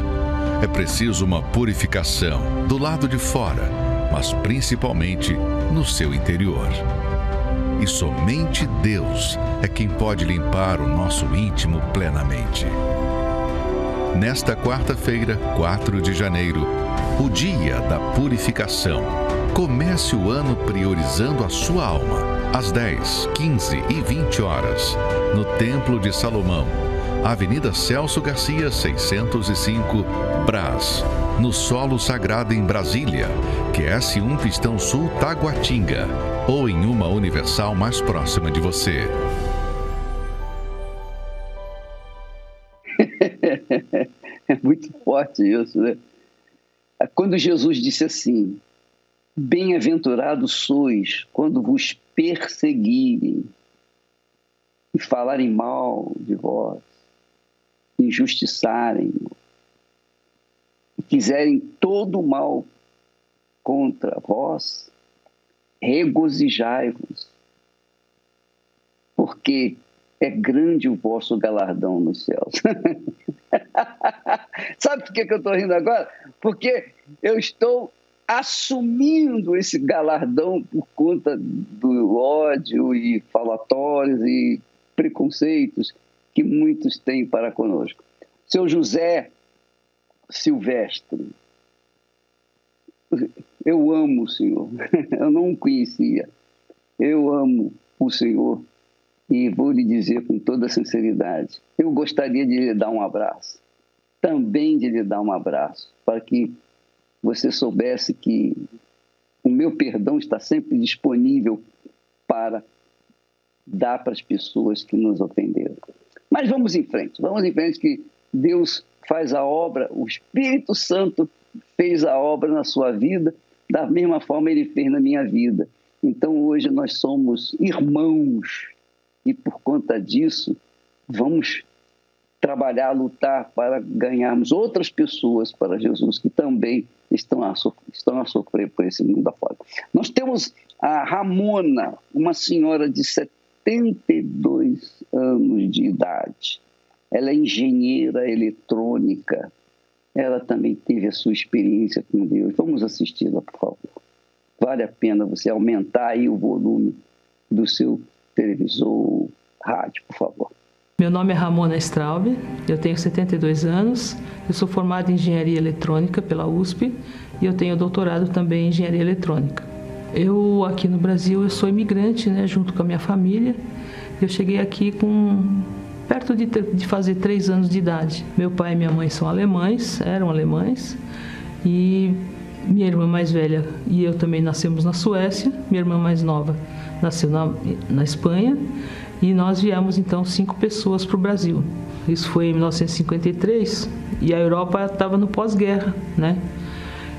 é preciso uma purificação do lado de fora, mas principalmente no seu interior. E somente Deus é quem pode limpar o nosso íntimo plenamente. Nesta quarta-feira, 4 de janeiro, o dia da purificação. Comece o ano priorizando a sua alma, às 10, 15 e 20 horas, no Templo de Salomão, Avenida Celso Garcia, 605, Brás, no Solo Sagrado em Brasília, QS1 Pistão Sul Taguatinga, ou em uma Universal mais próxima de você. É muito forte isso, né? Quando Jesus disse assim: Bem-aventurados sois quando vos perseguirem e falarem mal de vós, injustiçarem, e quiserem todo o mal contra vós, regozijai-vos, porque é grande o vosso galardão nos céus. Sabe por que, eu estou rindo agora? Porque eu estou assumindo esse galardão por conta do ódio e falatórios e preconceitos que muitos têm para conosco. Seu José Silvestre, eu amo o Senhor, eu não o conhecia, eu amo o Senhor e vou lhe dizer com toda sinceridade, eu gostaria de lhe dar um abraço, também de lhe dar um abraço, para que você soubesse que o meu perdão está sempre disponível para dar para as pessoas que nos ofenderam. Mas vamos em frente, vamos em frente que Deus faz a obra, o Espírito Santo fez a obra na sua vida, da mesma forma ele fez na minha vida. Então hoje nós somos irmãos e por conta disso vamos trabalhar, lutar para ganharmos outras pessoas para Jesus que também estão a, sofrer, estão a sofrer por esse mundo afora. Nós temos a Ramona, uma senhora de 72 anos de idade. Ela é engenheira eletrônica. Ela também teve a sua experiência com Deus. Vamos assisti-la, por favor. Vale a pena você aumentar aí o volume do seu televisor, rádio, por favor. Meu nome é Ramona Straub, eu tenho 72 anos, eu sou formada em Engenharia Eletrônica pela USP e eu tenho doutorado também em Engenharia Eletrônica. Eu aqui no Brasil eu sou imigrante, né, junto com a minha família. Eu cheguei aqui com perto de, de fazer três anos de idade. Meu pai e minha mãe são alemães, eram alemães e minha irmã mais velha e eu também nascemos na Suécia. Minha irmã mais nova nasceu na, na Espanha e nós viemos então cinco pessoas para o Brasil. Isso foi em 1953 e a Europa estava no pós-guerra, né?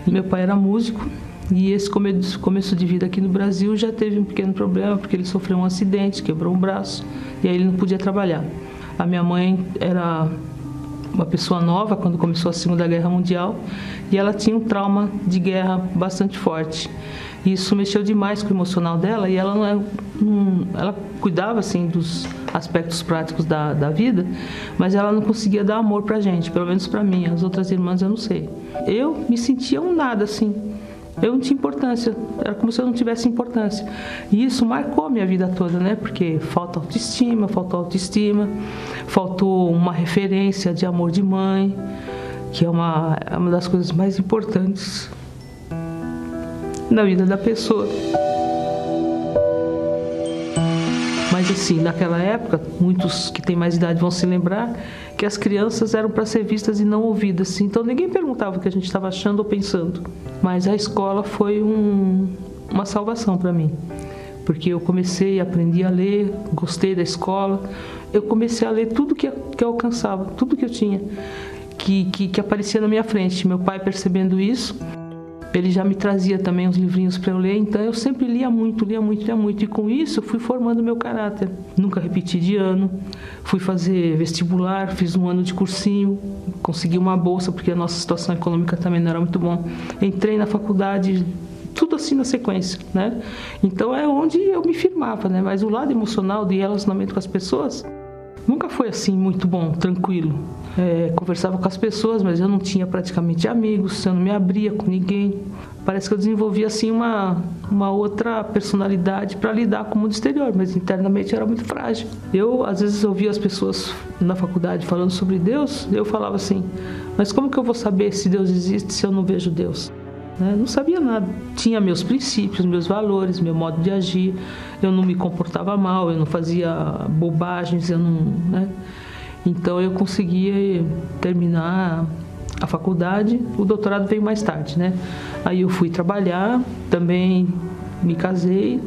E meu pai era músico e esse começo de vida aqui no Brasil já teve um pequeno problema porque ele sofreu um acidente, quebrou um braço e aí ele não podia trabalhar. A minha mãe era uma pessoa nova quando começou a Segunda Guerra Mundial e ela tinha um trauma de guerra bastante forte. Isso mexeu demais com o emocional dela e ela não, é, ela cuidava assim dos aspectos práticos da, da vida, mas ela não conseguia dar amor pra gente, pelo menos para mim. As outras irmãs eu não sei. Eu me sentia um nada assim. Eu não tinha importância, era como se eu não tivesse importância. E isso marcou a minha vida toda, né? Porque falta autoestima, faltou autoestima, faltou uma referência de amor de mãe, que é uma, é uma das coisas mais importantes na vida da pessoa. Mas assim, naquela época, muitos que têm mais idade vão se lembrar que as crianças eram para ser vistas e não ouvidas. Então ninguém perguntava o que a gente estava achando ou pensando. Mas a escola foi um, uma salvação para mim. Porque eu comecei, aprendi a ler, gostei da escola. Eu comecei a ler tudo que, que eu alcançava, tudo que eu tinha, que, que, que aparecia na minha frente. Meu pai percebendo isso, Ele já me trazia também uns livrinhos para eu ler, então eu sempre lia muito, lia muito, lia muito. E com isso fui formando meu caráter. Nunca repeti de ano. Fui fazer vestibular, fiz um ano de cursinho, consegui uma bolsa, porque a nossa situação econômica também não era muito bom. Entrei na faculdade, tudo assim na sequência, né? Então é onde eu me firmava, né? Mas o lado emocional de relacionamento com as pessoas nunca foi assim muito bom, tranquilo. É, conversava com as pessoas, mas eu não tinha praticamente amigos, eu não me abria com ninguém. Parece que eu desenvolvi assim uma, uma outra personalidade para lidar com o mundo exterior, mas internamente era muito frágil. Eu às vezes ouvia as pessoas na faculdade falando sobre Deus, eu falava assim: mas como que eu vou saber se Deus existe se eu não vejo Deus? Né? Não sabia nada. Tinha meus princípios, meus valores, meu modo de agir. Eu não me comportava mal, eu não fazia bobagens, eu não. Né? Então eu conseguia terminar a faculdade, o doutorado veio mais tarde, né? Aí eu fui trabalhar, também me casei,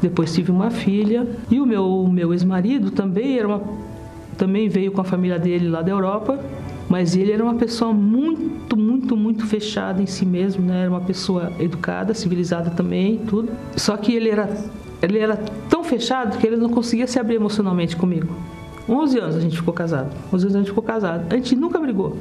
depois tive uma filha e o meu meu ex-marido também era uma também veio com a família dele lá da Europa mas ele era uma pessoa muito, muito, muito fechada em si mesmo, né? Era uma pessoa educada, civilizada também, tudo. Só que ele era, ele era tão fechado que ele não conseguia se abrir emocionalmente comigo. 11 anos a gente ficou casado. 11 anos a gente ficou casado. A gente nunca brigou.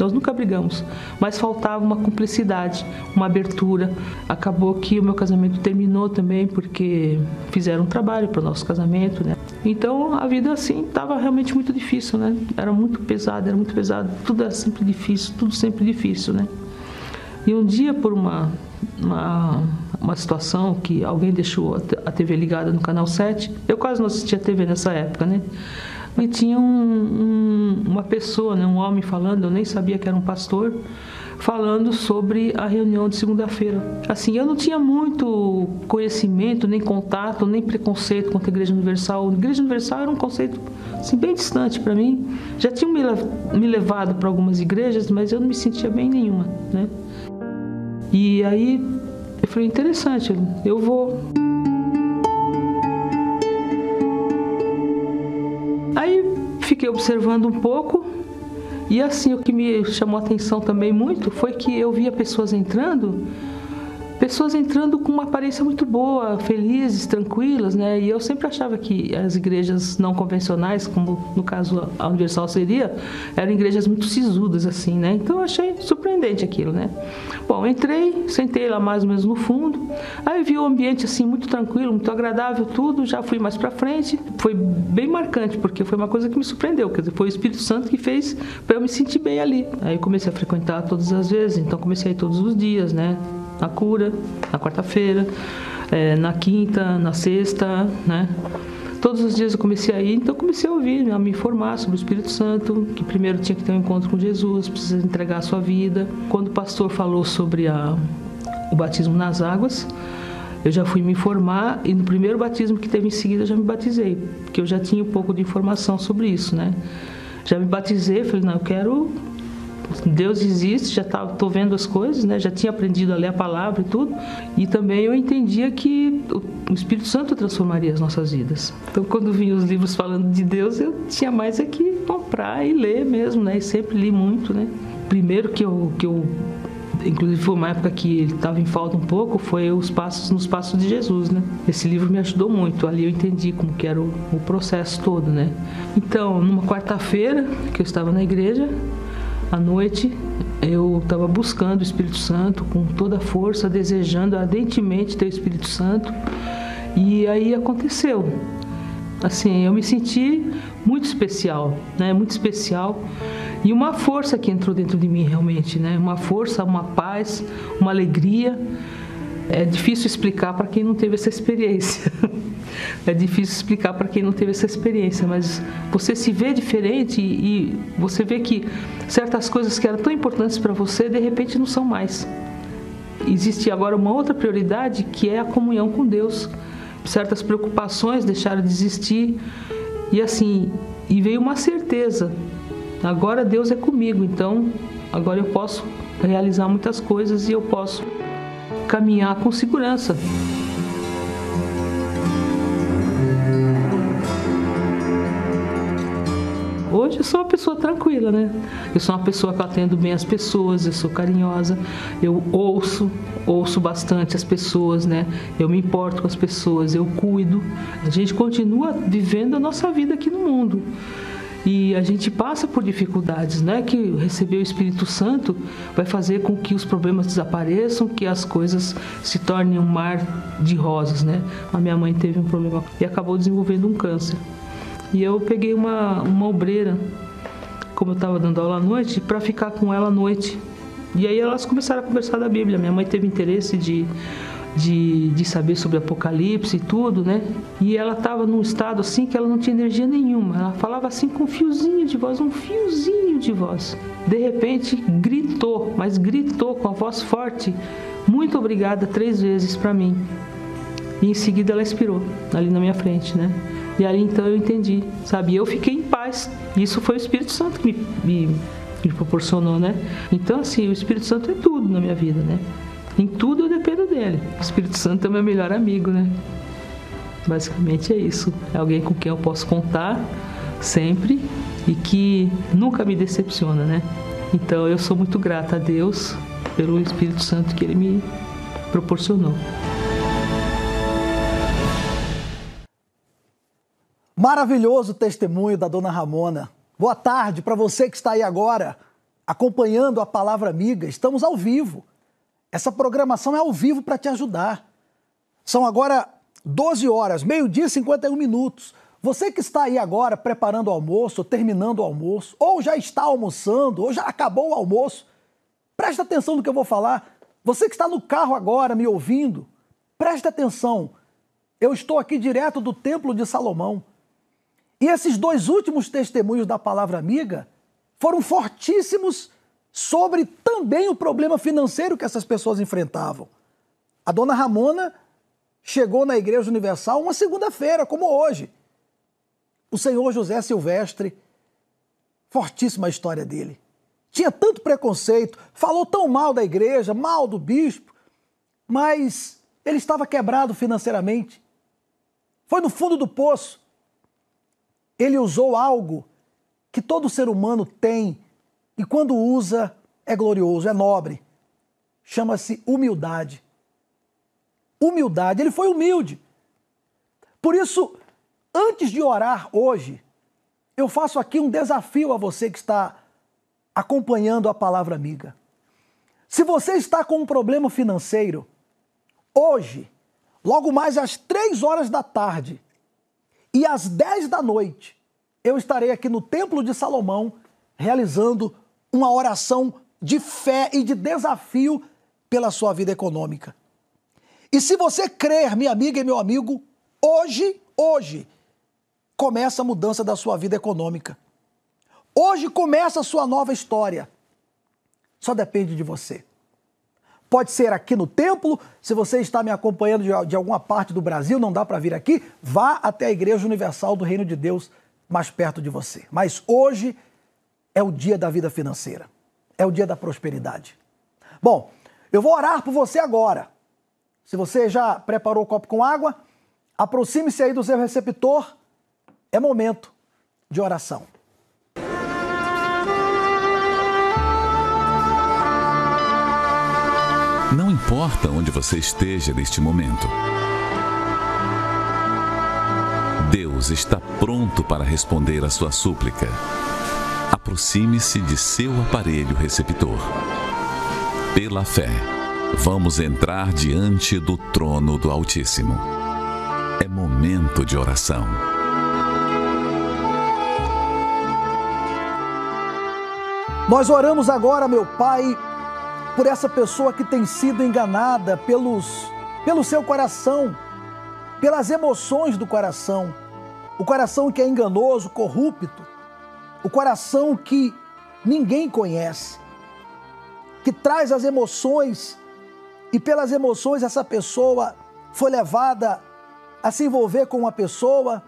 Nós nunca brigamos, mas faltava uma cumplicidade, uma abertura. Acabou que o meu casamento terminou também porque fizeram um trabalho para o nosso casamento, né? Então a vida assim estava realmente muito difícil, né? Era muito pesado, era muito pesado. Tudo era sempre difícil, tudo sempre difícil, né? E um dia por uma uma, uma situação que alguém deixou a TV ligada no canal 7, eu quase não assistia TV nessa época, né? E tinha um, um, uma pessoa, né, um homem falando, eu nem sabia que era um pastor, falando sobre a reunião de segunda-feira. Assim, eu não tinha muito conhecimento, nem contato, nem preconceito contra a Igreja Universal. A Igreja Universal era um conceito assim, bem distante para mim. Já tinham me levado para algumas igrejas, mas eu não me sentia bem em nenhuma, né? E aí eu falei, interessante, eu vou. Fiquei observando um pouco. E assim o que me chamou a atenção também muito foi que eu via pessoas entrando pessoas entrando com uma aparência muito boa, felizes, tranquilas, né? E eu sempre achava que as igrejas não convencionais, como no caso a Universal seria, eram igrejas muito sisudas, assim, né? Então eu achei surpreendente aquilo, né? Bom, entrei, sentei lá mais ou menos no fundo, aí vi o ambiente assim muito tranquilo, muito agradável, tudo, já fui mais para frente, foi bem marcante, porque foi uma coisa que me surpreendeu, quer dizer, foi o Espírito Santo que fez para eu me sentir bem ali. Aí comecei a frequentar todas as vezes, então comecei a ir todos os dias, né? Na cura, na quarta-feira, é, na quinta, na sexta, né? Todos os dias eu comecei a ir, então comecei a ouvir, a me informar sobre o Espírito Santo, que primeiro tinha que ter um encontro com Jesus, precisa entregar a sua vida. Quando o pastor falou sobre a, o batismo nas águas, eu já fui me informar e no primeiro batismo que teve em seguida eu já me batizei, porque eu já tinha um pouco de informação sobre isso, né? Já me batizei, falei, não, eu quero Deus existe, já estou vendo as coisas, né? já tinha aprendido a ler a palavra e tudo. E também eu entendia que o Espírito Santo transformaria as nossas vidas. Então, quando vinha os livros falando de Deus, eu tinha mais é que comprar e ler mesmo, né? E sempre li muito, né? Primeiro que eu, que eu inclusive foi uma época que ele estava em falta um pouco, foi os passos nos passos de Jesus, né? Esse livro me ajudou muito. Ali eu entendi como que era o, o processo todo, né? Então, numa quarta-feira que eu estava na igreja, à noite eu estava buscando o Espírito Santo com toda a força, desejando ardentemente ter o Espírito Santo. E aí aconteceu. Assim, eu me senti muito especial, né? Muito especial. E uma força que entrou dentro de mim realmente, né? Uma força, uma paz, uma alegria. É difícil explicar para quem não teve essa experiência. é difícil explicar para quem não teve essa experiência, mas você se vê diferente e, você vê que certas coisas que eram tão importantes para você, de repente não são mais. Existe agora uma outra prioridade que é a comunhão com Deus. Certas preocupações deixaram de existir e assim, e veio uma certeza. Agora Deus é comigo, então agora eu posso realizar muitas coisas e eu posso caminhar com segurança. Hoje eu sou uma pessoa tranquila, né? Eu sou uma pessoa que atendo bem as pessoas, eu sou carinhosa, eu ouço, ouço bastante as pessoas, né? Eu me importo com as pessoas, eu cuido. A gente continua vivendo a nossa vida aqui no mundo. E a gente passa por dificuldades, não é que receber o Espírito Santo vai fazer com que os problemas desapareçam, que as coisas se tornem um mar de rosas, né? A minha mãe teve um problema e acabou desenvolvendo um câncer. E eu peguei uma, uma obreira, como eu estava dando aula à noite, para ficar com ela à noite. E aí elas começaram a conversar da Bíblia. Minha mãe teve interesse de de, de saber sobre Apocalipse e tudo, né? E ela estava num estado assim que ela não tinha energia nenhuma. Ela falava assim com um fiozinho de voz, um fiozinho de voz. De repente gritou, mas gritou com a voz forte: Muito obrigada três vezes para mim. E em seguida ela expirou ali na minha frente, né? E ali então eu entendi, sabe? Eu fiquei em paz. Isso foi o Espírito Santo que me, me, me proporcionou, né? Então, assim, o Espírito Santo é tudo na minha vida, né? Em tudo eu dependo dele. O Espírito Santo é meu melhor amigo, né? Basicamente é isso. É alguém com quem eu posso contar sempre e que nunca me decepciona, né? Então eu sou muito grata a Deus pelo Espírito Santo que ele me proporcionou. Maravilhoso testemunho da dona Ramona. Boa tarde para você que está aí agora acompanhando a palavra amiga. Estamos ao vivo essa programação é ao vivo para te ajudar. São agora 12 horas, meio-dia e 51 minutos. Você que está aí agora preparando o almoço, terminando o almoço, ou já está almoçando, ou já acabou o almoço, preste atenção no que eu vou falar. Você que está no carro agora me ouvindo, preste atenção. Eu estou aqui direto do Templo de Salomão. E esses dois últimos testemunhos da palavra amiga foram fortíssimos sobre também o problema financeiro que essas pessoas enfrentavam. A dona Ramona chegou na Igreja Universal uma segunda-feira, como hoje. O senhor José Silvestre, fortíssima a história dele. Tinha tanto preconceito, falou tão mal da igreja, mal do bispo, mas ele estava quebrado financeiramente. Foi no fundo do poço. Ele usou algo que todo ser humano tem e quando usa, é glorioso, é nobre. Chama-se humildade. Humildade, ele foi humilde. Por isso, antes de orar hoje, eu faço aqui um desafio a você que está acompanhando a palavra amiga. Se você está com um problema financeiro, hoje, logo mais às três horas da tarde e às dez da noite, eu estarei aqui no Templo de Salomão realizando uma oração de fé e de desafio pela sua vida econômica. E se você crer, minha amiga e meu amigo, hoje, hoje, começa a mudança da sua vida econômica. Hoje começa a sua nova história. Só depende de você. Pode ser aqui no templo, se você está me acompanhando de, de alguma parte do Brasil, não dá para vir aqui, vá até a Igreja Universal do Reino de Deus mais perto de você. Mas hoje é o dia da vida financeira, é o dia da prosperidade. Bom, eu vou orar por você agora. Se você já preparou o copo com água, aproxime-se aí do seu receptor. É momento de oração. Não importa onde você esteja neste momento. Deus está pronto para responder a sua súplica aproxime-se de seu aparelho receptor. Pela fé, vamos entrar diante do trono do Altíssimo. É momento de oração. Nós oramos agora, meu Pai, por essa pessoa que tem sido enganada pelos, pelo seu coração, pelas emoções do coração. O coração que é enganoso, corrupto, o coração que ninguém conhece, que traz as emoções e pelas emoções essa pessoa foi levada a se envolver com uma pessoa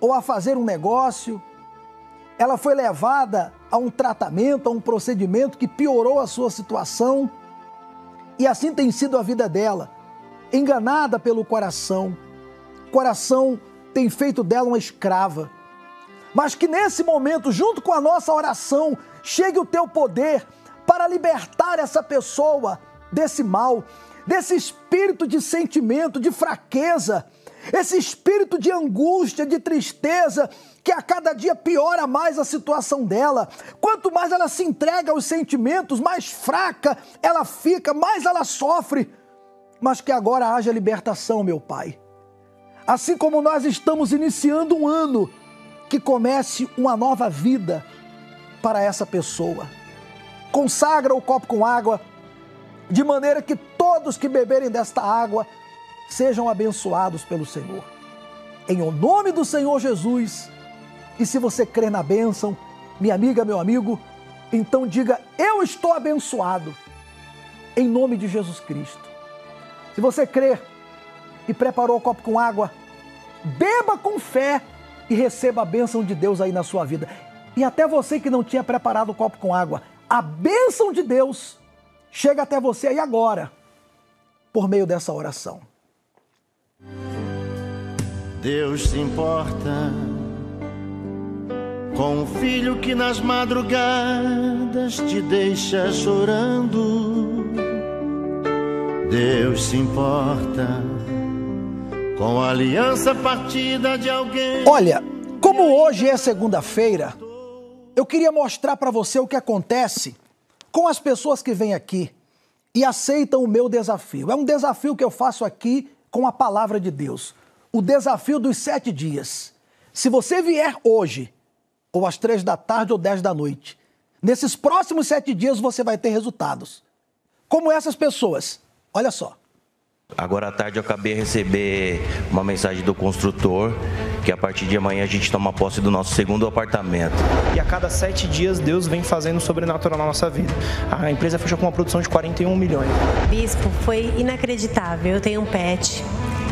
ou a fazer um negócio, ela foi levada a um tratamento, a um procedimento que piorou a sua situação. E assim tem sido a vida dela, enganada pelo coração. O coração tem feito dela uma escrava mas que nesse momento, junto com a nossa oração, chegue o teu poder para libertar essa pessoa desse mal, desse espírito de sentimento, de fraqueza, esse espírito de angústia, de tristeza, que a cada dia piora mais a situação dela. Quanto mais ela se entrega aos sentimentos, mais fraca ela fica, mais ela sofre. Mas que agora haja libertação, meu Pai. Assim como nós estamos iniciando um ano, que comece uma nova vida para essa pessoa. Consagra o copo com água, de maneira que todos que beberem desta água sejam abençoados pelo Senhor. Em o nome do Senhor Jesus, e se você crê na bênção, minha amiga, meu amigo, então diga: Eu estou abençoado, em nome de Jesus Cristo. Se você crê e preparou o copo com água, beba com fé e receba a bênção de Deus aí na sua vida. E até você que não tinha preparado o copo com água, a bênção de Deus chega até você aí agora, por meio dessa oração. Deus se importa com o filho que nas madrugadas te deixa chorando. Deus se importa com a aliança partida de alguém. Olha, como hoje é segunda-feira, eu queria mostrar para você o que acontece com as pessoas que vêm aqui e aceitam o meu desafio. É um desafio que eu faço aqui com a palavra de Deus o desafio dos sete dias. Se você vier hoje, ou às três da tarde ou dez da noite, nesses próximos sete dias você vai ter resultados. Como essas pessoas. Olha só. Agora à tarde eu acabei de receber uma mensagem do construtor que a partir de amanhã a gente toma posse do nosso segundo apartamento. E a cada sete dias Deus vem fazendo sobrenatural na nossa vida. A empresa fechou com uma produção de 41 milhões. Bispo, foi inacreditável. Eu tenho um pet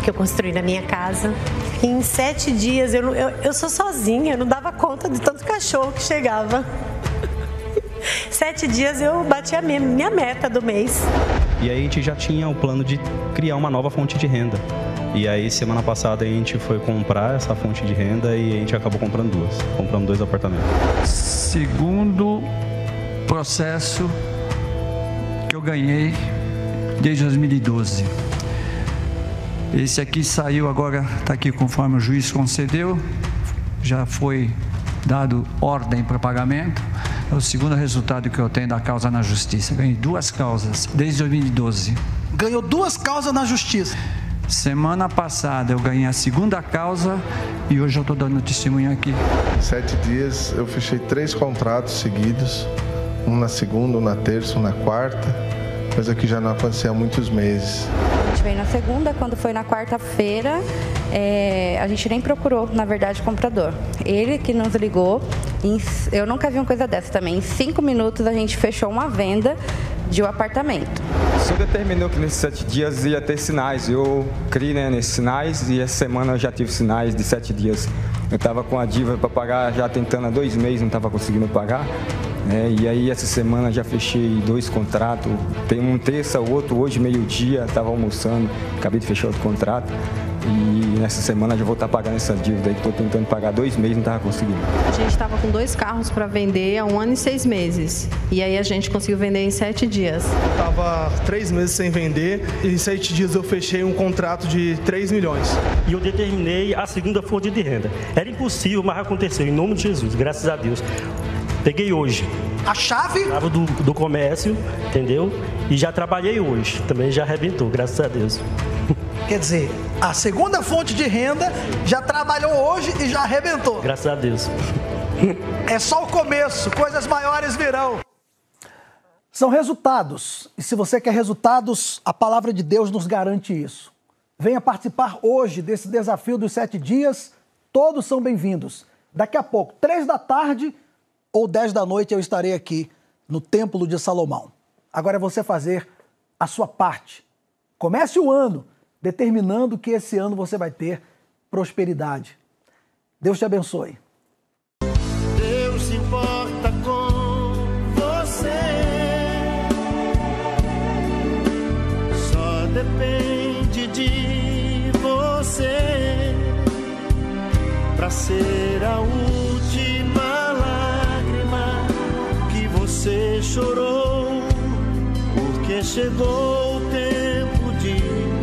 que eu construí na minha casa. E em sete dias eu, eu, eu sou sozinha, eu não dava conta de tanto cachorro que chegava. Sete dias eu bati a minha, minha meta do mês. E aí a gente já tinha o plano de criar uma nova fonte de renda. E aí semana passada a gente foi comprar essa fonte de renda e a gente acabou comprando duas. Compramos dois apartamentos. Segundo processo que eu ganhei desde 2012. Esse aqui saiu agora, está aqui conforme o juiz concedeu, já foi dado ordem para pagamento. É o segundo resultado que eu tenho da causa na justiça. Ganhei duas causas desde 2012. Ganhou duas causas na justiça. Semana passada eu ganhei a segunda causa e hoje eu estou dando testemunho aqui. Em sete dias eu fechei três contratos seguidos, um na segunda, um na terça, um na quarta, coisa que já não acontecia há muitos meses veio na segunda, quando foi na quarta-feira, é, a gente nem procurou, na verdade, o comprador. Ele que nos ligou, em, eu nunca vi uma coisa dessa também. Em cinco minutos a gente fechou uma venda de um apartamento. O senhor determinou que nesses sete dias ia ter sinais. Eu criei né, nesses sinais e essa semana eu já tive sinais de sete dias. Eu estava com a dívida para pagar, já tentando há dois meses, não estava conseguindo pagar. É, e aí essa semana já fechei dois contratos, tem um terça, o outro hoje meio-dia, estava almoçando, acabei de fechar outro contrato. E nessa semana já vou estar pagando essa dívida aí que estou tentando pagar dois meses, não estava conseguindo. A gente estava com dois carros para vender há um ano e seis meses. E aí a gente conseguiu vender em sete dias. Estava três meses sem vender e em sete dias eu fechei um contrato de 3 milhões. E eu determinei a segunda fonte de renda. Era impossível, mas aconteceu, em nome de Jesus, graças a Deus. Peguei hoje. A chave? Tava do, do comércio, entendeu? E já trabalhei hoje. Também já arrebentou, graças a Deus. Quer dizer, a segunda fonte de renda já trabalhou hoje e já arrebentou. Graças a Deus. É só o começo, coisas maiores virão. São resultados. E se você quer resultados, a palavra de Deus nos garante isso. Venha participar hoje desse desafio dos sete dias. Todos são bem-vindos. Daqui a pouco, três da tarde, ou 10 da noite eu estarei aqui no Templo de Salomão. Agora é você fazer a sua parte. Comece o ano determinando que esse ano você vai ter prosperidade. Deus te abençoe. Deus se importa com você. Só depende de você para ser a última chegou